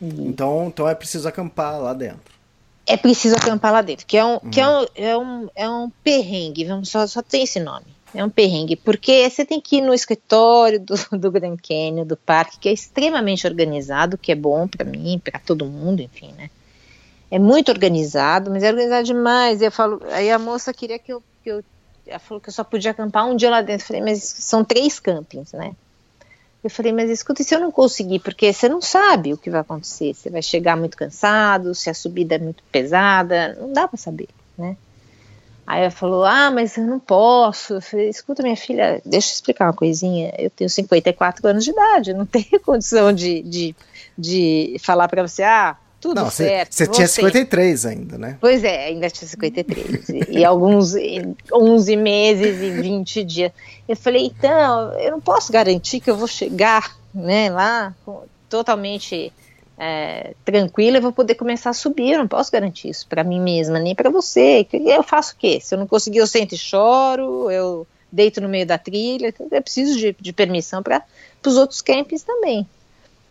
E então, então é preciso acampar lá dentro. É preciso acampar lá dentro, que é um, uhum. que é um, é um, é um perrengue, vamos, só, só tem esse nome. É um perrengue, porque você tem que ir no escritório do, do Grand Canyon, do parque, que é extremamente organizado, que é bom para mim, para todo mundo, enfim, né? É muito organizado, mas é organizado demais. Eu falo, aí a moça queria que eu, que eu ela falou que eu só podia acampar um dia lá dentro. Eu falei, mas são três campings, né? Eu falei, mas escuta, e se eu não conseguir? Porque você não sabe o que vai acontecer. Você vai chegar muito cansado, se a subida é muito pesada, não dá para saber, né? Aí ela falou: Ah, mas eu não posso. Eu falei: Escuta, minha filha, deixa eu explicar uma coisinha. Eu tenho 54 anos de idade, eu não tenho condição de, de, de falar para você: Ah, tudo não, certo. Você tinha 53 ainda, né? Pois é, ainda tinha 53. e, e alguns 11 meses e 20 dias. Eu falei: Então, eu não posso garantir que eu vou chegar né, lá totalmente é, tranquila, eu vou poder começar a subir. Eu não posso garantir isso para mim mesma, nem para você. Eu faço o quê? Se eu não conseguir, eu sento e choro, eu deito no meio da trilha. Eu preciso de, de permissão para os outros campings também.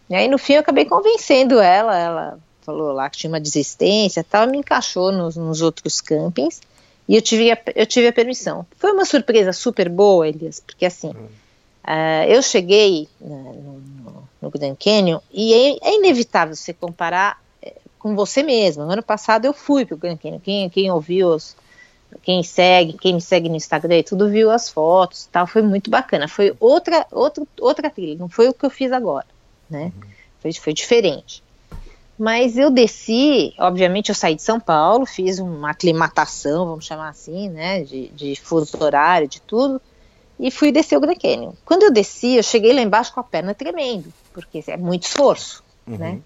E aí, no fim, eu acabei convencendo ela. Ela falou lá que tinha uma desistência tal, me encaixou nos, nos outros campings. E eu tive, a, eu tive a permissão. Foi uma surpresa super boa, Elias, porque assim, uh, eu cheguei uh, no, no Grand Canyon, e é, é inevitável você comparar é, com você mesmo. No ano passado eu fui para o Grand Canyon, quem, quem ouviu os, quem segue, quem me segue no Instagram, tudo viu as fotos, tal, foi muito bacana. Foi outra, outra, outra trilha, não foi o que eu fiz agora, né? Foi, foi diferente. Mas eu desci, obviamente eu saí de São Paulo, fiz uma aclimatação, vamos chamar assim, né, de, de fuso horário, de tudo, e fui descer o Grand Canyon. Quando eu desci, eu cheguei lá embaixo com a perna tremendo, porque é muito esforço, uhum. né?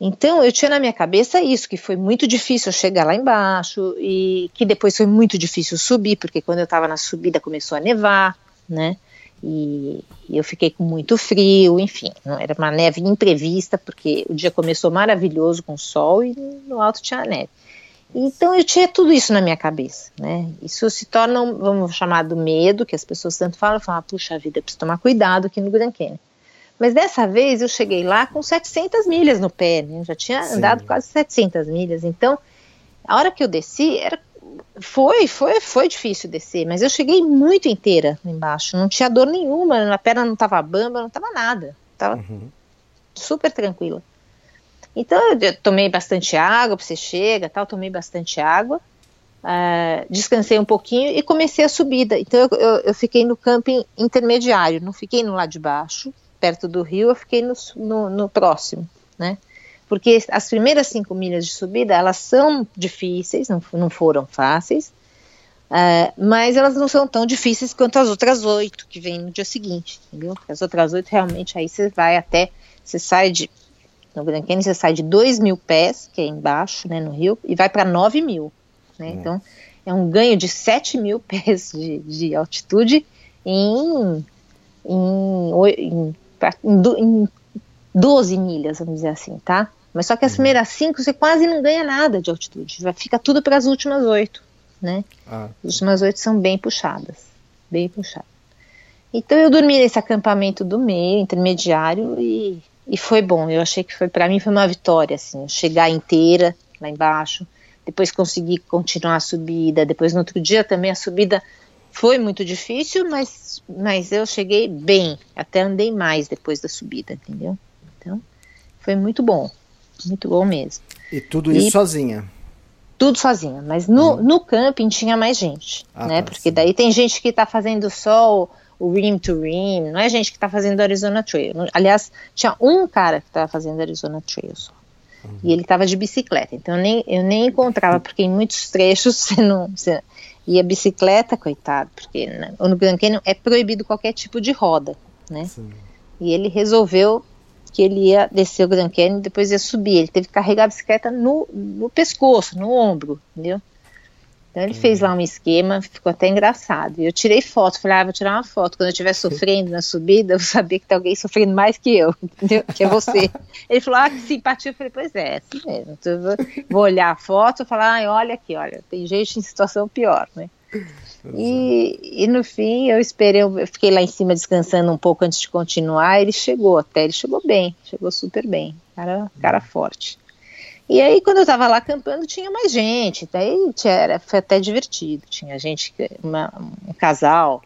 Então eu tinha na minha cabeça isso, que foi muito difícil chegar lá embaixo e que depois foi muito difícil subir, porque quando eu estava na subida começou a nevar, né? E, e, eu fiquei com muito frio, enfim, era uma neve imprevista, porque o dia começou maravilhoso com sol e no alto tinha neve. Então eu tinha tudo isso na minha cabeça, né? Isso se torna, um, vamos chamar do medo, que as pessoas tanto falam, falam, puxa vida, preciso tomar cuidado aqui no Grand Canyon. Mas dessa vez eu cheguei lá com 700 milhas no pé, né? Eu já tinha Sim. andado quase 700 milhas. Então, a hora que eu desci, era, Foi, foi, foi difícil descer, mas eu cheguei muito inteira lá embaixo. Não tinha dor nenhuma, a perna não tava bamba, não tava nada. Tava Uhum. super tranquila. Então eu, tomei bastante água, você chega, tal, tomei bastante água, ah, descansei um pouquinho e comecei a subida. Então eu, eu, eu fiquei no camping intermediário, não fiquei no lado de baixo, perto do rio, eu fiquei no, no, no próximo, né? Porque as primeiras cinco milhas de subida, elas são difíceis, não, não foram fáceis, ah, mas elas não são tão difíceis quanto as outras oito que vêm no dia seguinte, entendeu? As outras oito realmente aí você vai até, você sai de, no Grand Canyon você sai de 2 mil pés, que é embaixo, né, no rio, e vai para 9 mil, né? Então é um ganho de 7 mil pés de, de altitude em, em, em, em, du- em 12 milhas, vamos dizer assim, tá? Mas só que as primeiras cinco você quase não ganha nada de altitude, vai fica tudo para as últimas oito, né? Ah, As últimas oito são bem puxadas, bem puxadas. Então eu dormi nesse acampamento do meio, intermediário, e, e foi bom. Eu achei que foi para mim foi uma vitória, assim, chegar inteira lá embaixo, depois conseguir continuar a subida, depois no outro dia também a subida foi muito difícil, mas, mas eu cheguei bem, até andei mais depois da subida, entendeu? Então foi muito bom, muito bom mesmo e tudo isso E- sozinha. tudo sozinha, mas no, no camping tinha mais gente, Ah, né? tá, Porque sim. daí tem gente que tá fazendo o rim to rim, não é gente que tá fazendo Arizona Trail. Aliás, tinha um cara que tava fazendo Arizona Trail só. Uhum. E ele tava de bicicleta, então eu nem, eu nem encontrava, porque em muitos trechos você não. Você, e a bicicleta, coitado, porque né, no Grand Canyon é proibido qualquer tipo de roda, né? Sim. E ele resolveu que ele ia descer o Grand Canyon e depois ia subir. Ele teve que carregar a bicicleta no, no pescoço, no ombro, entendeu? Então ele fez lá um esquema, ficou até engraçado. Eu tirei foto, falei, ah, vou tirar uma foto. Quando eu estiver sofrendo na subida, eu vou saber que tem alguém sofrendo mais que eu, entendeu? Que é você. Ele falou, ah, que simpatia. Eu falei, pois é, é assim mesmo. Então vou, vou olhar a foto e falar, ai, olha aqui, olha, tem gente em situação pior, né? E, e no fim eu esperei, eu fiquei lá em cima descansando um pouco antes de continuar. Ele chegou até, ele chegou bem, chegou super bem, cara, cara forte. E aí quando eu tava lá acampando tinha mais gente, daí tinha, era, foi até divertido. Tinha gente, uma- um casal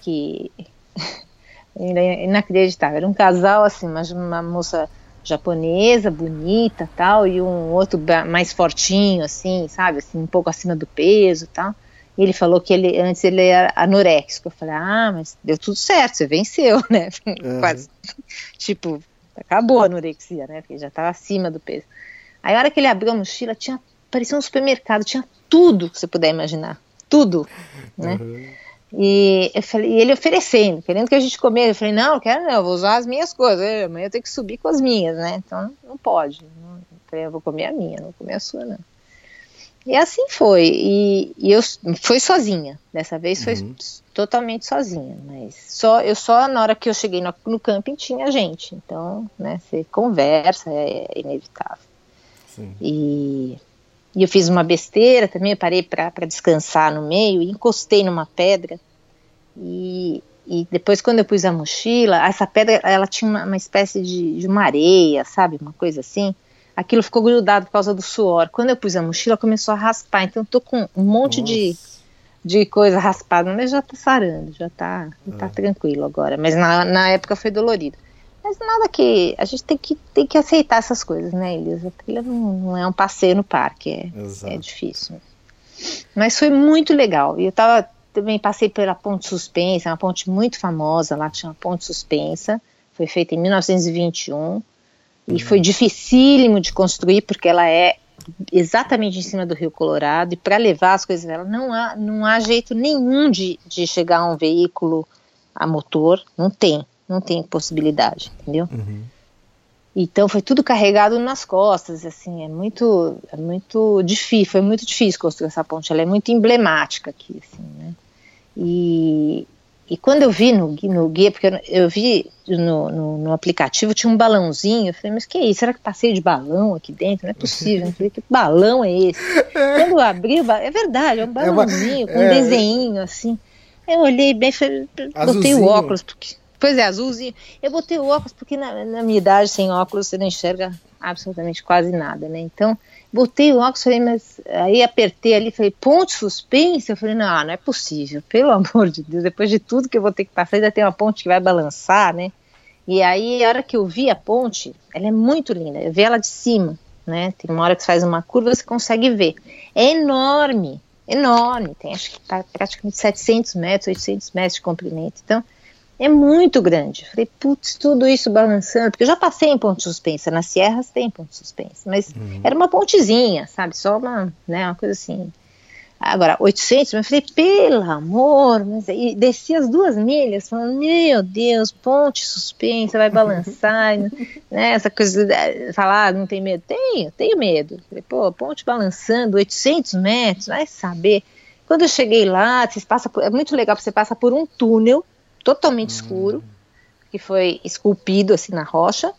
que inacreditável, era um casal assim, mas uma moça japonesa, bonita, tal, e um outro mais fortinho, assim, sabe, assim, um pouco acima do peso, tal. E ele falou que ele antes ele era anoréxico. Eu falei, ah, mas deu tudo certo, você venceu, né? Quase. Tipo, acabou a anorexia, né? Porque já estava acima do peso. Aí a hora que ele abriu a mochila, tinha, parecia um supermercado, tinha tudo que você puder imaginar. Tudo, né? E, eu falei, e ele oferecendo, querendo que a gente comesse. Eu falei, não, não quero não, eu vou usar as minhas coisas. Eu, amanhã eu tenho que subir com as minhas, né? Então não pode. Não, eu falei, eu vou comer a minha, não vou comer a sua, não. E assim foi. E, e eu fui sozinha. Dessa vez foi totalmente sozinha. Mas só eu só na hora que eu cheguei no, no camping tinha gente. Então, né, você conversa, é, inevitável. Sim. E, e eu fiz uma besteira também, eu parei para descansar no meio e encostei numa pedra. E, e depois, quando eu pus a mochila, essa pedra ela tinha uma, uma espécie de, de uma areia, sabe? Uma coisa assim. Aquilo ficou grudado por causa do suor. Quando eu pus a mochila, começou a raspar. Então, eu tô com um monte de, de coisa raspada, mas já tá sarando, já tá, já tá tranquilo agora. Mas na, na época foi dolorido. Mas nada que. A gente tem que, tem que aceitar essas coisas, né, Elias? A trilha não, não é um passeio no parque, é, Exato. é difícil. Mas foi muito legal. E eu tava. Também passei pela Ponte Suspensa, uma ponte muito famosa lá, tinha uma ponte suspensa. Foi feita em 1921. E foi dificílimo de construir, porque ela é exatamente em cima do Rio Colorado. E para levar as coisas dela, não há, não há jeito nenhum de, de chegar a um veículo a motor. Não tem, não tem possibilidade, entendeu? Então foi tudo carregado nas costas, assim, é muito, é muito difícil, foi muito difícil construir essa ponte, ela é muito emblemática aqui, assim, né? E, e quando eu vi no, no guia, porque eu, eu vi no, no, no aplicativo, tinha um balãozinho, eu falei, mas que é isso? Será que passeio de balão aqui dentro? Não é possível. Eu falei, que balão é esse? Quando eu abri, é verdade, é um É uma- balãozinho com é. um desenho, assim. Eu olhei bem, falei, botei o óculos, porque Pois é, azulzinho. Eu botei óculos porque na, na, minha idade, sem óculos, você não enxerga absolutamente quase nada, né? Então, botei o óculos, falei, mas aí apertei ali, falei, ponte suspense? Eu falei, não, não é possível, pelo amor de Deus, depois de tudo que eu vou ter que passar, ainda tem uma ponte que vai balançar, né? E aí, a hora que eu vi a ponte, ela é muito linda, eu vi ela de cima, né? Tem uma hora que você faz uma curva, você consegue ver. É enorme, enorme, tem acho que tá praticamente 700 metros, 800 metros de comprimento. Então, é muito grande. Falei, putz, tudo isso balançando, porque eu já passei em ponte suspensa, nas Sierras tem ponte suspensa, mas uhum. era uma pontezinha, sabe, só uma, né, uma coisa assim. Agora, 800, eu falei, pelo amor, mas e desci as duas milhas, falando, meu Deus, ponte suspensa, vai balançar, né, essa coisa de falar, não tem medo? Tenho, tenho medo. Falei, pô, ponte balançando, 800 metros, vai saber. Quando eu cheguei lá, vocês passam por, é muito legal, você passa por um túnel, totalmente hum. escuro, que foi esculpido assim na rocha.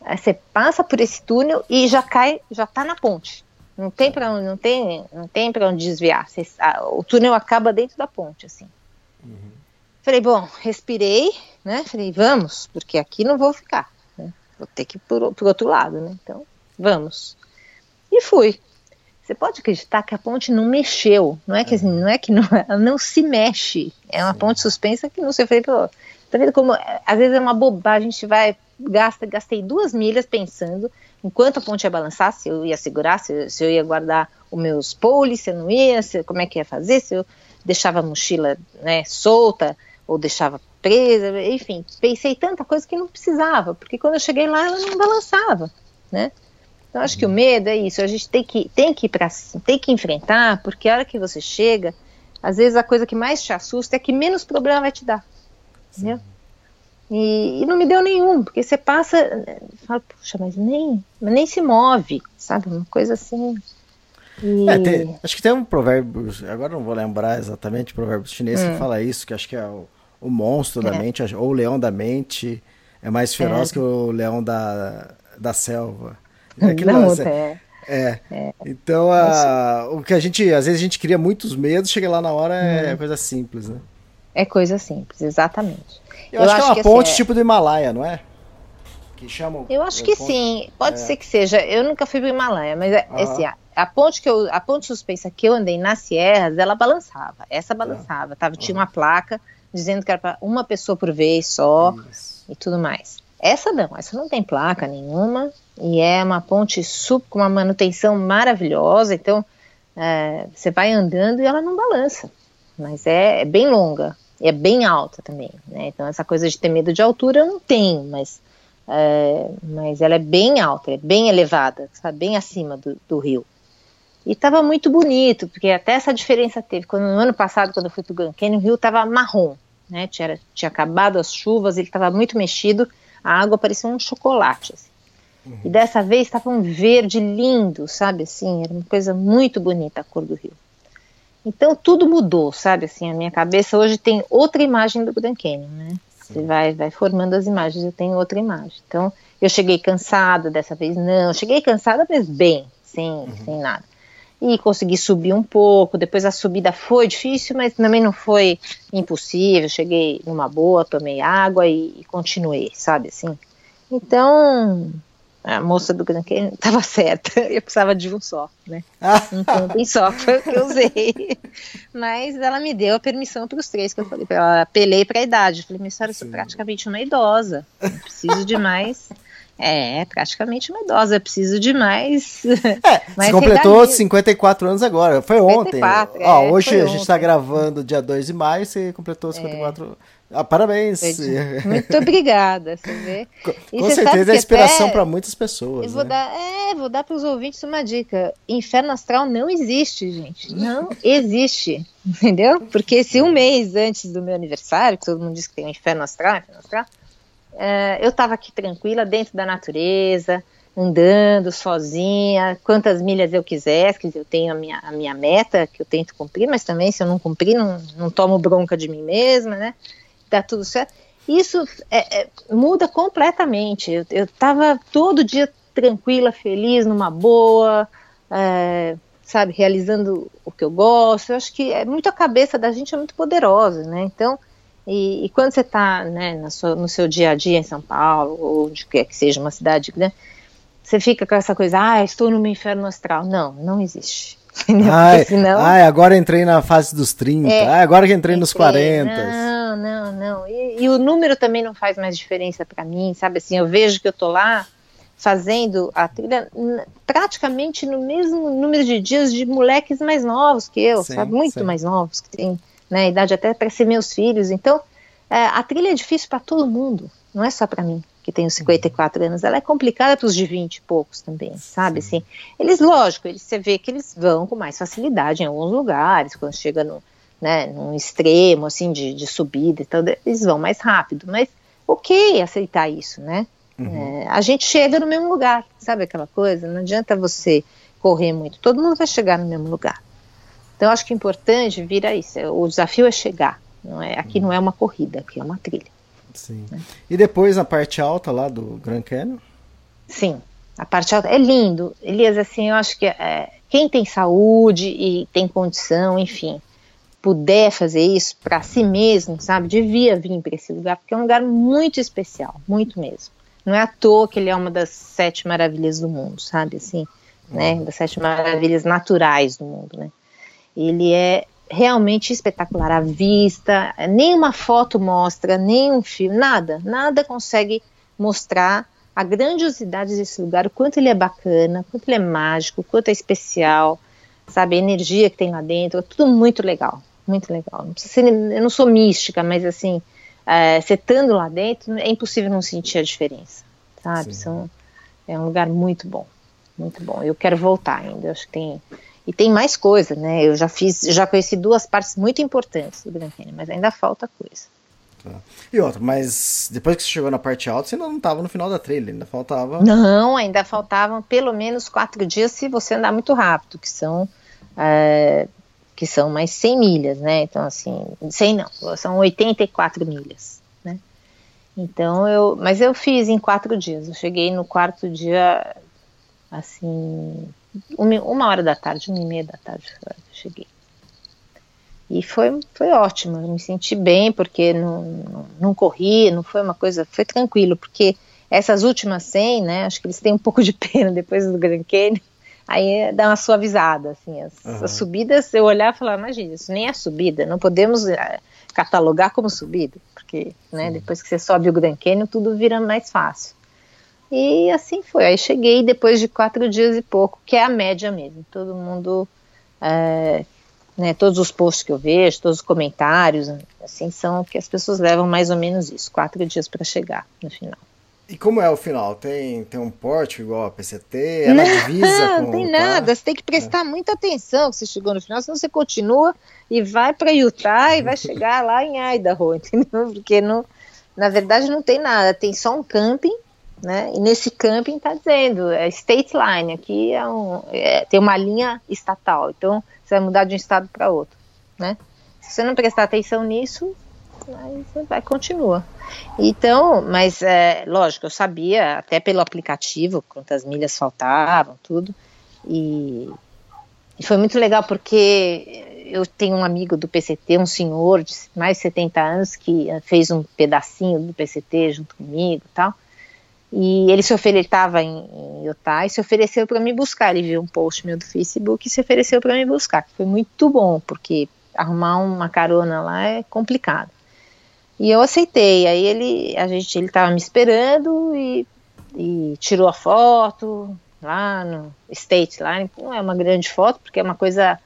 Aí você passa por esse túnel e já cai, já tá na ponte. Não tem para onde, não tem, não tem para onde desviar. Você, a, o túnel acaba dentro da ponte, assim. Uhum. Falei, bom, respirei, né? Falei, vamos, porque aqui não vou ficar. Né? Vou ter que ir pro, pro outro lado, né? Então, vamos. E fui. Você pode acreditar que a ponte não mexeu, não é que assim, não é que não, ela não se mexe. É uma Sim. ponte suspensa que não se fez. Tá vendo como às vezes é uma bobagem, a gente vai gasta, gastei duas milhas pensando enquanto a ponte ia balançar, se eu ia segurar, se, se eu ia guardar os meus poles, se eu não ia, se, como é que ia fazer, se eu deixava a mochila né, solta ou deixava presa, enfim, pensei tanta coisa que não precisava, porque quando eu cheguei lá ela não balançava, né? Então acho que o medo é isso, a gente tem que tem que ir para tem que enfrentar, porque a hora que você chega, às vezes a coisa que mais te assusta é que menos problema vai te dar. Entendeu? E, e, não me deu nenhum, porque você passa, fala, puxa, mas nem, nem se move, sabe? Uma coisa assim. E... É, tem, acho que tem um provérbio, agora não vou lembrar exatamente o provérbio chinês hum. que fala isso, que acho que é o, o monstro é. da mente, ou o leão da mente é mais feroz é. que o leão da, da selva. É aquilo não, é, é. é. Então, a, o que a gente, às vezes a gente cria muitos medos, chega lá na hora é hum. coisa simples, né? É coisa simples, exatamente. Eu, eu acho, acho, que é uma que, ponte assim, tipo do Himalaia, não é? Que chamam. Eu acho que ponte... sim, pode é. ser que seja. Eu nunca fui pro Himalaia, mas ah. assim, a, a, ponte que eu, a ponte suspensa que eu andei nas Sierras, ela balançava. Essa balançava, tava, tinha uma placa dizendo que era para uma pessoa por vez só Isso. e tudo mais. Essa não, essa não tem placa nenhuma e é uma ponte super, com uma manutenção maravilhosa, então é, você vai andando e ela não balança, mas é, é, bem longa e é bem alta também, né? Então essa coisa de ter medo de altura eu não tenho, mas, é, mas ela é bem alta, é bem elevada, está bem acima do, do rio. E estava muito bonito, porque até essa diferença teve. Quando no ano passado, quando eu fui para o Grand Canyon, o rio estava marrom, né? Tinha, tinha acabado as chuvas, ele estava muito mexido, a água parecia um chocolate. Assim. Uhum. E dessa vez estava um verde lindo, sabe assim? Era uma coisa muito bonita a cor do rio. Então tudo mudou, sabe assim? A minha cabeça hoje tem outra imagem do Grand Canyon, né? Você vai, vai formando as imagens, eu tenho outra imagem. Então eu cheguei cansada, dessa vez não. Eu cheguei cansada, mas bem, sem, uhum. sem nada. E consegui subir um pouco. Depois a subida foi difícil, mas também não foi impossível. Cheguei numa boa, tomei água e, e continuei, sabe assim? Então, a moça do Grand Canyon estava certa, eu precisava de um só, né? Um camping só foi o que eu usei. Mas ela me deu a permissão para os três, que eu falei para ela, apelei para a idade. Eu falei, minha senhora, eu sou praticamente uma idosa, eu preciso de mais. É, praticamente uma idosa, preciso de mais. É, mais você completou 54 anos agora, foi 54, ontem. Ó, é, hoje a gente está gravando dia 2 de maio, você completou 54 anos. É. Ah, parabéns. Muito obrigada. Você vê. Com, com certeza é inspiração para muitas pessoas. vou né? dar, é, vou dar para os ouvintes uma dica. Inferno astral não existe, gente. Não existe. Entendeu? Porque se um mês antes do meu aniversário, que todo mundo diz que tem um inferno astral, inferno astral é, eu estava aqui tranquila, dentro da natureza, andando sozinha, quantas milhas eu quisesse, quer dizer, eu tenho a minha, a minha meta que eu tento cumprir, mas também se eu não cumprir, não, não tomo bronca de mim mesma, né? dá tudo certo. Isso é, é, muda completamente. Eu estava todo dia tranquila, feliz, numa boa, é, sabe, realizando o que eu gosto. Eu acho que é muito a cabeça da gente é muito poderosa, né? Então E, e quando você está né, no seu dia a dia em São Paulo, ou onde quer que seja uma cidade grande, você fica com essa coisa, ah, estou no meu inferno astral. Não, não existe. Ai, senão... ai, agora entrei na fase dos 30, é, ai, agora que entrei, entrei nos 40. Não, não, não. E, e, o número também não faz mais diferença para mim, sabe? Assim, eu vejo que eu tô lá fazendo a trilha praticamente no mesmo número de dias de moleques mais novos que eu, sim, sabe? Muito sim. mais novos, que têm né, idade até para ser meus filhos. Então, é, a trilha é difícil para todo mundo, não é só para mim que tenho 54 anos, ela é complicada para os de 20 e poucos também, sabe? Sim. Assim, eles, lógico, eles, você vê que eles vão com mais facilidade em alguns lugares, quando chega no, né, num extremo, assim, de, de subida e tal, eles vão mais rápido, mas ok aceitar isso, né? Uhum. É, a gente chega no mesmo lugar, sabe aquela coisa? Não adianta você correr muito, todo mundo vai chegar no mesmo lugar. Então, acho que é importante vir a isso, o desafio é chegar, não é, aqui não é uma corrida, aqui é uma trilha. Sim. Né? E depois na parte alta lá do Grand Canyon? Sim, a parte alta é lindo. Elias, assim, eu acho que é, quem tem saúde e tem condição, enfim, puder fazer isso para si mesmo, sabe, devia vir para esse lugar, porque é um lugar muito especial, muito mesmo. Não é à toa que ele é uma das sete maravilhas do mundo, sabe, assim, né, das sete maravilhas naturais do mundo, né. Ele é realmente espetacular. A vista, nenhuma foto mostra, nem um filme, nada, nada consegue mostrar a grandiosidade desse lugar, o quanto ele é bacana, o quanto ele é mágico, o quanto é especial, sabe, a energia que tem lá dentro, é tudo muito legal, muito legal. Não ser, eu não sou mística, mas assim, é, você estando lá dentro, é impossível não sentir a diferença, sabe? São, é um lugar muito bom, muito bom. Eu quero voltar ainda, acho que tem e tem mais coisa, né? Eu já fiz, já conheci duas partes muito importantes do Grand Canyon, mas ainda falta coisa. Tá. E outra, mas depois que você chegou na parte alta, você não estava no final da trilha, ainda faltava. Não, ainda faltavam pelo menos quatro dias se você andar muito rápido, que são é, que são mais 100 milhas, né? Então assim, 100 não, são 84 milhas, né? Então eu, mas eu fiz em quatro dias. Eu cheguei no quarto dia, assim, uma, hora da tarde, uma e meia da tarde, eu cheguei. E foi, foi ótimo, eu me senti bem, porque não, não, não corri, não foi uma coisa, foi tranquilo, porque essas últimas 100, né, acho que eles têm um pouco de pena depois do Grand Canyon, aí dá uma suavizada, assim, as, uhum. as subidas, eu olhar e falar, imagina, isso nem é subida, não podemos uh, catalogar como subida, porque, né, depois que você sobe o Grand Canyon, tudo vira mais fácil. E assim foi. Aí cheguei depois de quatro dias e pouco, que é a média mesmo. Todo mundo, é, né, todos os posts que eu vejo, todos os comentários, assim, são que as pessoas levam mais ou menos isso, quatro dias para chegar no final. E como é o final? Tem, tem um porte igual a PCT? É na divisa? Não, tem nada. Você tem que prestar é. muita atenção que você chegou no final, senão você continua e vai para Utah e vai chegar lá em Idaho, entendeu? Porque não, na verdade não tem nada. Tem só um camping né? E nesse camping está dizendo, é state line, aqui é um, é, tem uma linha estatal, então você vai mudar de um estado para outro, né? Se você não prestar atenção nisso, aí você vai continua. Então, mas é, lógico, eu sabia até pelo aplicativo quantas milhas faltavam, tudo, e, e foi muito legal porque eu tenho um amigo do PCT, um senhor de mais de 70 anos que fez um pedacinho do PCT junto comigo, e tal. E ele se ofereceu, ele estava em, em Utah e se ofereceu para me buscar. Ele viu um post meu do Facebook e se ofereceu para me buscar, que foi muito bom, porque arrumar uma carona lá é complicado. E eu aceitei. Aí ele, a gente, ele estava me esperando e, e, tirou a foto lá no State Line. Não é uma grande foto, porque é uma coisa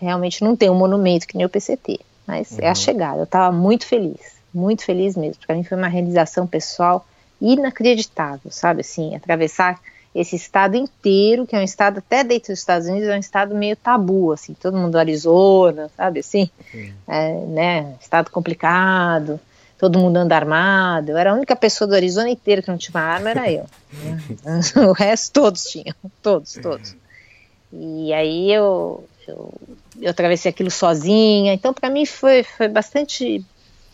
realmente não tem um monumento que nem o PCT, mas uhum. é a uhum. chegada. Eu estava muito feliz, muito feliz mesmo. Para mim foi uma realização pessoal inacreditável, sabe? Assim, atravessar esse estado inteiro, que é um estado até dentro dos Estados Unidos, é um estado meio tabu, assim, todo mundo Arizona, sabe? Assim, é, né, estado complicado, todo mundo anda armado, eu era a única pessoa do Arizona inteiro que não tinha uma arma, era eu, né? o resto todos tinham, todos, todos, e aí eu, eu, eu atravessei aquilo sozinha, então para mim foi, foi bastante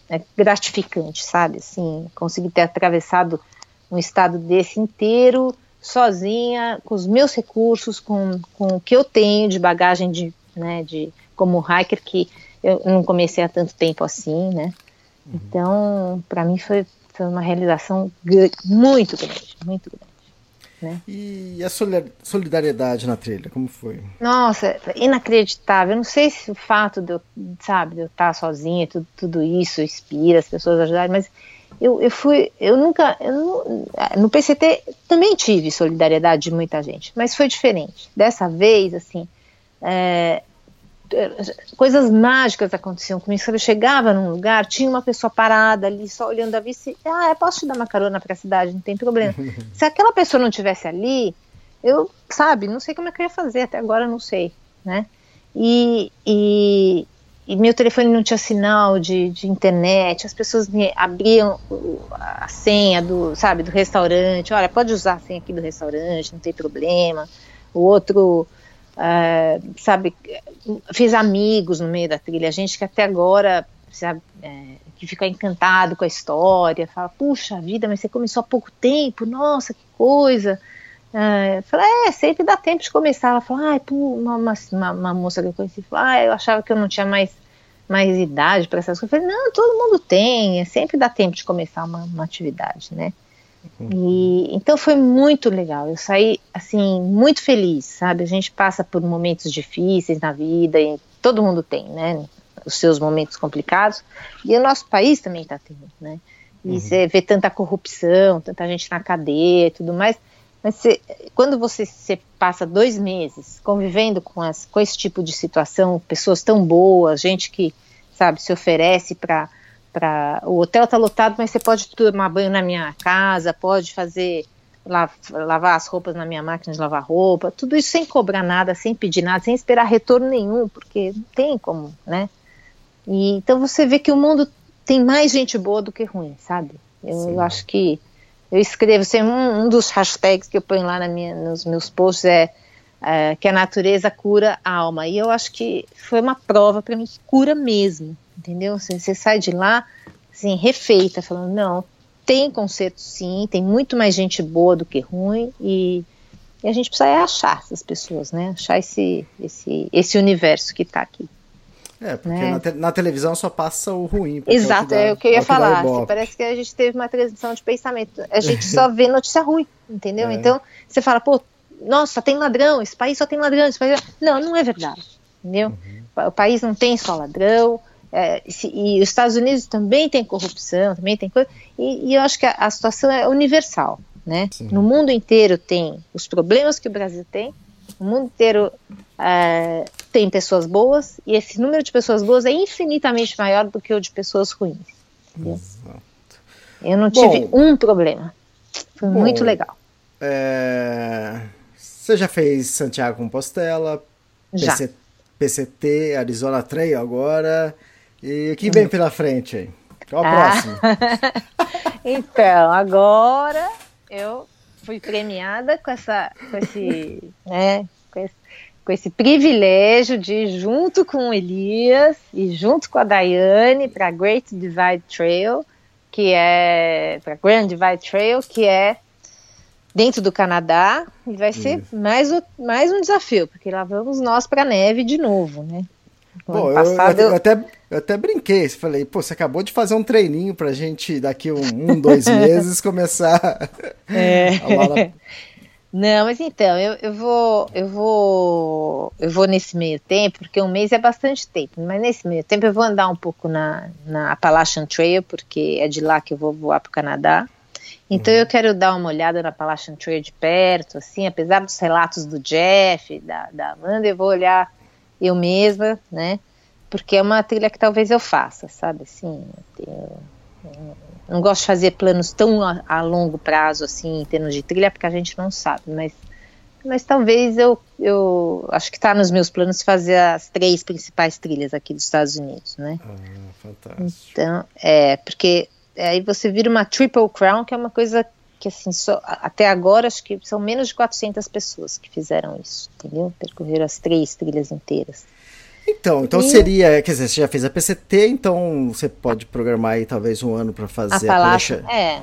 é gratificante, sabe? Assim, conseguir ter atravessado um estado desse inteiro, sozinha, com os meus recursos, com, com o que eu tenho de bagagem de, né, de como hiker, que eu não comecei há tanto tempo assim, né? Então, para mim foi, foi uma realização muito grande, muito grande. Né? E a solidar- solidariedade na trilha, como foi? Nossa, inacreditável. Eu não sei se o fato de eu, sabe, de eu estar sozinha, tudo, tudo isso inspira as pessoas a ajudarem, mas eu, eu fui, eu nunca, eu não- no PCT também tive solidariedade de muita gente, mas foi diferente. Dessa vez, assim, é, coisas mágicas aconteciam comigo. Quando eu chegava num lugar, tinha uma pessoa parada ali, só olhando a vista, e, ah, eu posso te dar uma carona para a cidade, não tem problema. Se aquela pessoa não tivesse ali, eu, sabe, não sei como é que eu ia fazer, até agora não sei, né? E, e, e meu telefone não tinha sinal de, de internet, as pessoas me abriam a senha do, sabe, do restaurante, olha, pode usar a senha aqui do restaurante, não tem problema. O outro, ah, sabe, fiz amigos no meio da trilha, gente que até agora, sabe, é, que fica encantado com a história, fala, puxa vida, mas você começou há pouco tempo, nossa, que coisa. Ah, eu falei, é, sempre dá tempo de começar. Ela ai, pô, uma, uma, uma- moça que eu conheci falou, ah, eu achava que eu não tinha mais, mais idade para essas coisas. Eu falei, não, todo mundo tem, é, sempre dá tempo de começar uma, uma atividade, né? E, então foi muito legal. Eu saí assim muito feliz, sabe? A gente passa por momentos difíceis na vida e todo mundo tem, né? Os seus momentos complicados e o nosso país também está tendo, né? E você vê tanta corrupção, tanta gente na cadeia e tudo mais. Mas você- quando você, você passa dois meses convivendo com, as, com esse tipo de situação, pessoas tão boas, gente que, sabe, se oferece para para o hotel tá lotado, mas você pode tomar banho na minha casa, pode fazer la- lavar as roupas na minha máquina de lavar roupa, tudo isso sem cobrar nada, sem pedir nada, sem esperar retorno nenhum, porque não tem como, né? E, então você vê que o mundo tem mais gente boa do que ruim, sabe? Eu, eu acho que eu escrevo, assim, um, um dos hashtags que eu ponho lá minha, nos meus posts é, é, que a natureza cura a alma. E eu acho que foi uma prova para mim que cura mesmo, entendeu? Você, você sai de lá, assim, refeita, falando, não, tem conserto sim, tem muito mais gente boa do que ruim e, e a gente precisa é achar essas pessoas, né? Achar esse, esse, esse universo que está aqui. É, porque Né? na, te- na televisão só passa o ruim. Exato, dá- é o que eu ia é que falar. ibope. Parece que a gente teve uma transmissão de pensamento. A gente só vê notícia ruim, entendeu? É. Então, você fala, pô, nossa, só tem ladrão, esse país só tem ladrão. Esse país... Não, não é verdade, entendeu? Uhum. O país não tem só ladrão. É, se- e os Estados Unidos também tem corrupção, também tem coisa. E, e eu acho que a, a situação é universal, né? Sim. No mundo inteiro tem os problemas que o Brasil tem. O mundo inteiro é, tem pessoas boas e esse número de pessoas boas é infinitamente maior do que o de pessoas ruins. entendeu? Eu não tive Bom. um problema. Foi Bom. muito legal. É, Você já fez Santiago Compostela, Já. PC PCT, Arizona Trail agora. E o que vem pela frente aí? Qual a Hum. Ah. próxima? Então, agora eu fui premiada com essa, com esse, né, com esse, com esse privilégio de ir junto com o Elias e junto com a Daiane para Great Divide Trail, que é para Grand Divide Trail, que é dentro do Canadá e vai ser mais, o- mais um desafio, porque lá vamos nós para neve de novo, né? Bom, eu, eu eu- até, eu até brinquei. Falei, pô, você acabou de fazer um treininho pra gente daqui um, um dois meses começar É. a na- Não, mas então, eu, eu vou, eu vou, eu vou nesse meio tempo, porque um mês é bastante tempo, mas nesse meio tempo eu vou andar um pouco na, na Appalachian Trail, porque é de lá que eu vou voar para o Canadá. Então eu quero dar uma olhada na Appalachian Trail de perto, assim, apesar dos relatos do Jeff, da, da Amanda, eu vou olhar eu mesma, né? Porque é uma trilha que talvez eu faça, sabe? Assim, eu tenho- não gosto de fazer planos tão a, a longo prazo assim em termos de trilha porque a gente não sabe mas mas talvez eu, eu acho que está nos meus planos fazer as três principais trilhas aqui dos Estados Unidos né Ah, fantástico. então é porque aí você vira uma triple crown que é uma coisa que assim só até agora acho que são menos de 400 pessoas que fizeram isso entendeu percorreram as três trilhas inteiras Então, então E- seria, quer dizer, você já fez a PCT, então você pode programar aí talvez um ano pra a fazer Palácio Appalachian é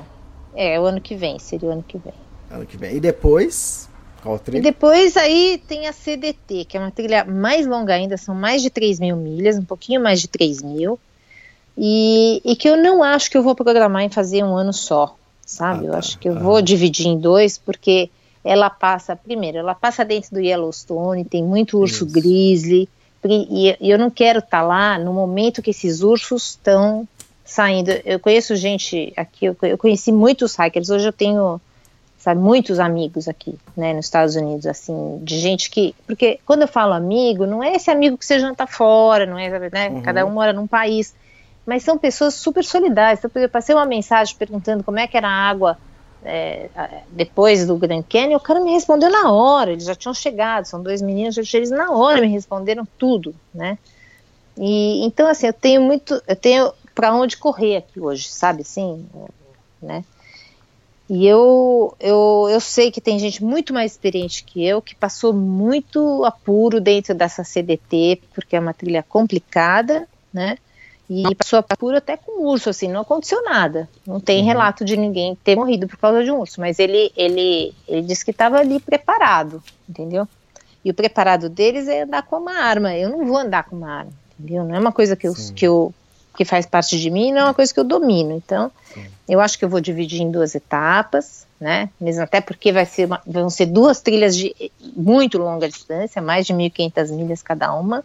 é o ano que vem seria o ano que vem ano que vem. E depois, qual E trilha? depois aí tem a CDT, que é uma trilha mais longa ainda, são mais de 3 mil milhas, um pouquinho mais de 3 mil. e, e, que eu não acho que eu vou programar em fazer um ano só, sabe? Ah, eu tá. acho que eu ah. vou dividir em dois, porque ela passa, primeiro, ela passa dentro do Yellowstone, tem muito urso Isso. grizzly, e, e, eu não quero estar tá lá no momento que esses ursos estão saindo. Eu conheço gente aqui, eu, conheci muitos hikers, hoje eu tenho sabe, muitos amigos aqui, né, nos Estados Unidos, assim, de gente que, porque quando eu falo amigo, não é esse amigo que você janta fora, não é, né, uhum. cada um mora num país, mas são pessoas super solidárias. Então, eu passei uma mensagem perguntando como é que era a água é, depois do Grand Canyon, o cara me respondeu na hora, eles já tinham chegado, são dois meninos, eles na hora me responderam tudo, né? E então assim, eu tenho muito, eu tenho para onde correr aqui hoje, sabe assim, né? E eu, eu, eu sei que tem gente muito mais experiente que eu que passou muito apuro dentro dessa CDT, porque é uma trilha complicada, né? E passou apuro até com urso, assim, não aconteceu nada. Não tem uhum. relato de ninguém ter morrido por causa de um urso, mas ele, ele, ele disse que estava ali preparado, entendeu? E o preparado deles é andar com uma arma. Eu não vou andar com uma arma, entendeu? Não é uma coisa que eu, que eu que faz parte de mim, não é uma coisa que eu domino. Então, Sim. eu acho que eu vou dividir em duas etapas, né? Mesmo até porque vai ser uma, vão ser duas trilhas de muito longa distância, mais de 1.500 milhas cada uma.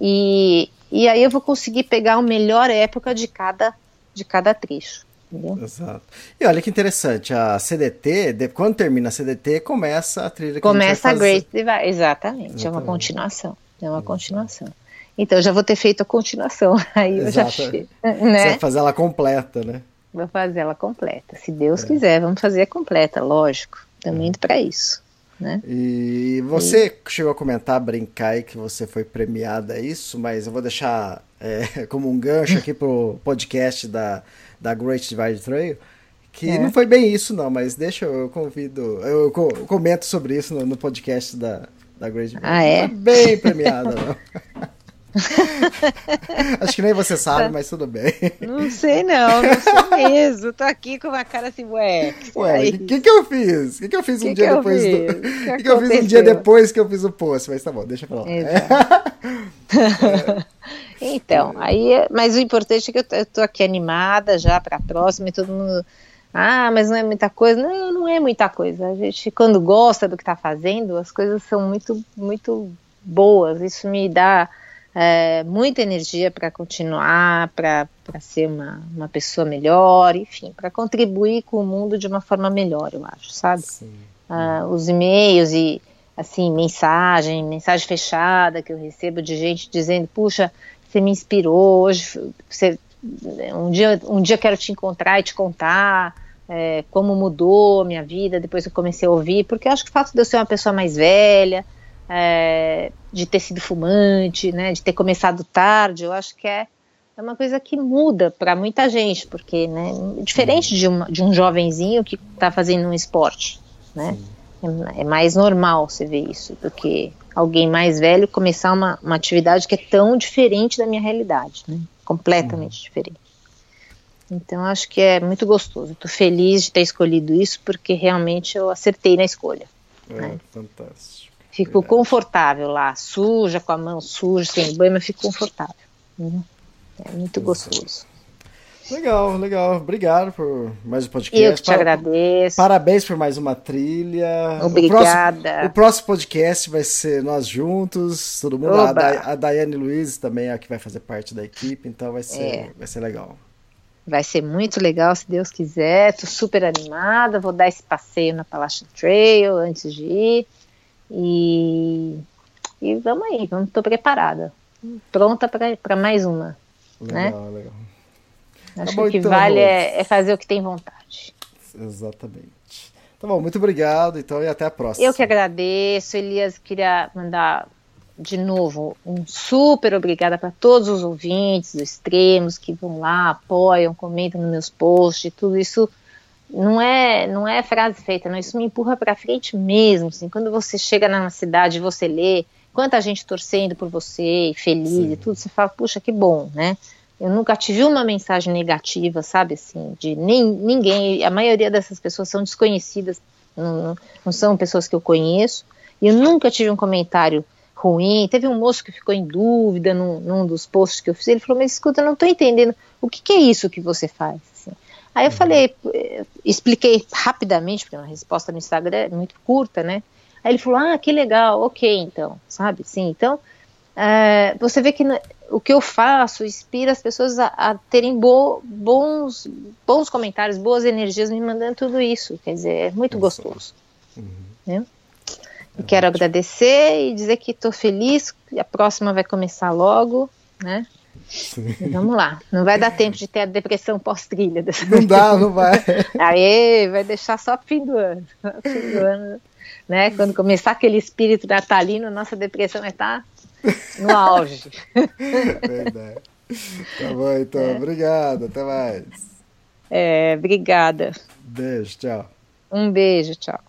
E, e aí eu vou conseguir pegar a melhor época de cada, de cada trecho. Entendeu? Exato. E olha que interessante, a CDT, de, quando termina a CDT, começa a trilha que Começa a, a Great Divide, exatamente, exatamente, é uma continuação. É uma continuação. Então eu já vou ter feito a continuação. Aí Exato. eu já che... né? Você vai fazer ela completa, né? Vou fazer ela completa. Se Deus é. quiser, vamos fazer a completa, lógico. Também indo para isso. Né? E você e... chegou a comentar, brincar aí que você foi premiada é isso, mas eu vou deixar é, como um gancho aqui pro podcast da, da Great Divide Trail, que é. não foi bem isso não, mas deixa eu, convido, eu comento sobre isso no, no podcast da, da Great Divide. Ah, é? Não bem premiada não. Acho que nem você sabe, mas tudo bem. Não sei não, não sei mesmo. Tô aqui com uma cara assim, ué. Ué, o que, que eu fiz? O que, que eu fiz um que dia que depois do. O que, que, eu fiz um dia depois que eu fiz o post? Mas tá bom, deixa pra lá. então, aí, mas o importante é que eu tô, eu tô aqui animada já pra próxima e todo mundo. Ah, mas não é muita coisa. Não, não é muita coisa. A gente, quando gosta do que tá fazendo, as coisas são muito, muito boas. Isso me dá é, muita energia para continuar, para ser uma, uma pessoa melhor, enfim, para contribuir com o mundo de uma forma melhor, eu acho, sabe? Ah, os e-mails e assim mensagem, mensagem fechada que eu recebo de gente dizendo, puxa, você me inspirou hoje, você, um dia, um dia quero te encontrar e te contar. É, como mudou a minha vida depois que eu comecei a ouvir, porque eu acho que o fato de eu ser uma pessoa mais velha, é, de ter sido fumante, né, de ter começado tarde, eu acho que é, é uma coisa que muda para muita gente, porque, né, diferente de, uma, de um jovenzinho que está fazendo um esporte, né, é, é, mais normal você ver isso do que alguém mais velho começar uma, uma atividade que é tão diferente da minha realidade, né, completamente uhum. diferente. Então acho que é muito gostoso. Estou feliz de ter escolhido isso porque realmente eu acertei na escolha. É, né? fantástico. Fico confortável lá, suja, com a mão suja, sem banho, mas fico confortável. Uhum. É muito gostoso. Legal, legal. Obrigado por mais um podcast. Eu que te agradeço. Parabéns por mais uma trilha. Obrigada. O próximo, o próximo podcast vai ser nós juntos, todo mundo. A, da, a Daiane Luiz também é a que vai fazer parte da equipe, então vai ser, é. vai ser legal. Vai ser muito legal, se Deus quiser. Tô super animada. Vou dar esse passeio na Palácio Trail antes de ir. E, e vamos aí, estou preparada. Pronta para mais uma. Legal, né? legal. Acho tá bom, que o que então, vale é, é, fazer o que tem vontade. Exatamente. Tá bom, muito obrigado, então, e até a próxima. Eu que agradeço, Elias, queria mandar de novo um super obrigada para todos os ouvintes dos extremos que vão lá, apoiam, comentam nos meus posts, tudo isso não é não é frase feita, não. Isso me empurra para frente mesmo. Assim, quando você chega na cidade, você lê quanta gente torcendo por você, feliz Sim. e tudo, você fala, puxa, que bom, né? Eu nunca tive uma mensagem negativa, sabe, assim, de nem, ninguém. A maioria dessas pessoas são desconhecidas, não, não são pessoas que eu conheço. E eu nunca tive um comentário ruim. Teve um moço que ficou em dúvida num, num dos posts que eu fiz. Ele falou: Mas escuta, eu não estou entendendo. O que, que, é isso que você faz? Aí eu uhum. falei, eh, expliquei rapidamente, porque a resposta no Instagram é muito curta, né? Aí ele falou: Ah, que legal, ok, então, sabe? Sim, então. É, você vê que o que eu faço inspira as pessoas a, a terem bo, bons, bons comentários, boas energias me mandando tudo isso. Quer dizer, é muito gostoso. Uhum. Né? E quero agradecer e dizer que estou feliz, a próxima vai começar logo, né? Vamos lá, não vai dar tempo de ter a depressão pós-trilha. Não dá, não vai. Aí vai deixar só fim do ano. Fim do ano né? Quando começar aquele espírito natalino, nossa depressão vai estar no auge. Verdade. Tá bom, então. É. Obrigado. Até mais. É, obrigada. Beijo, tchau. Um beijo, tchau.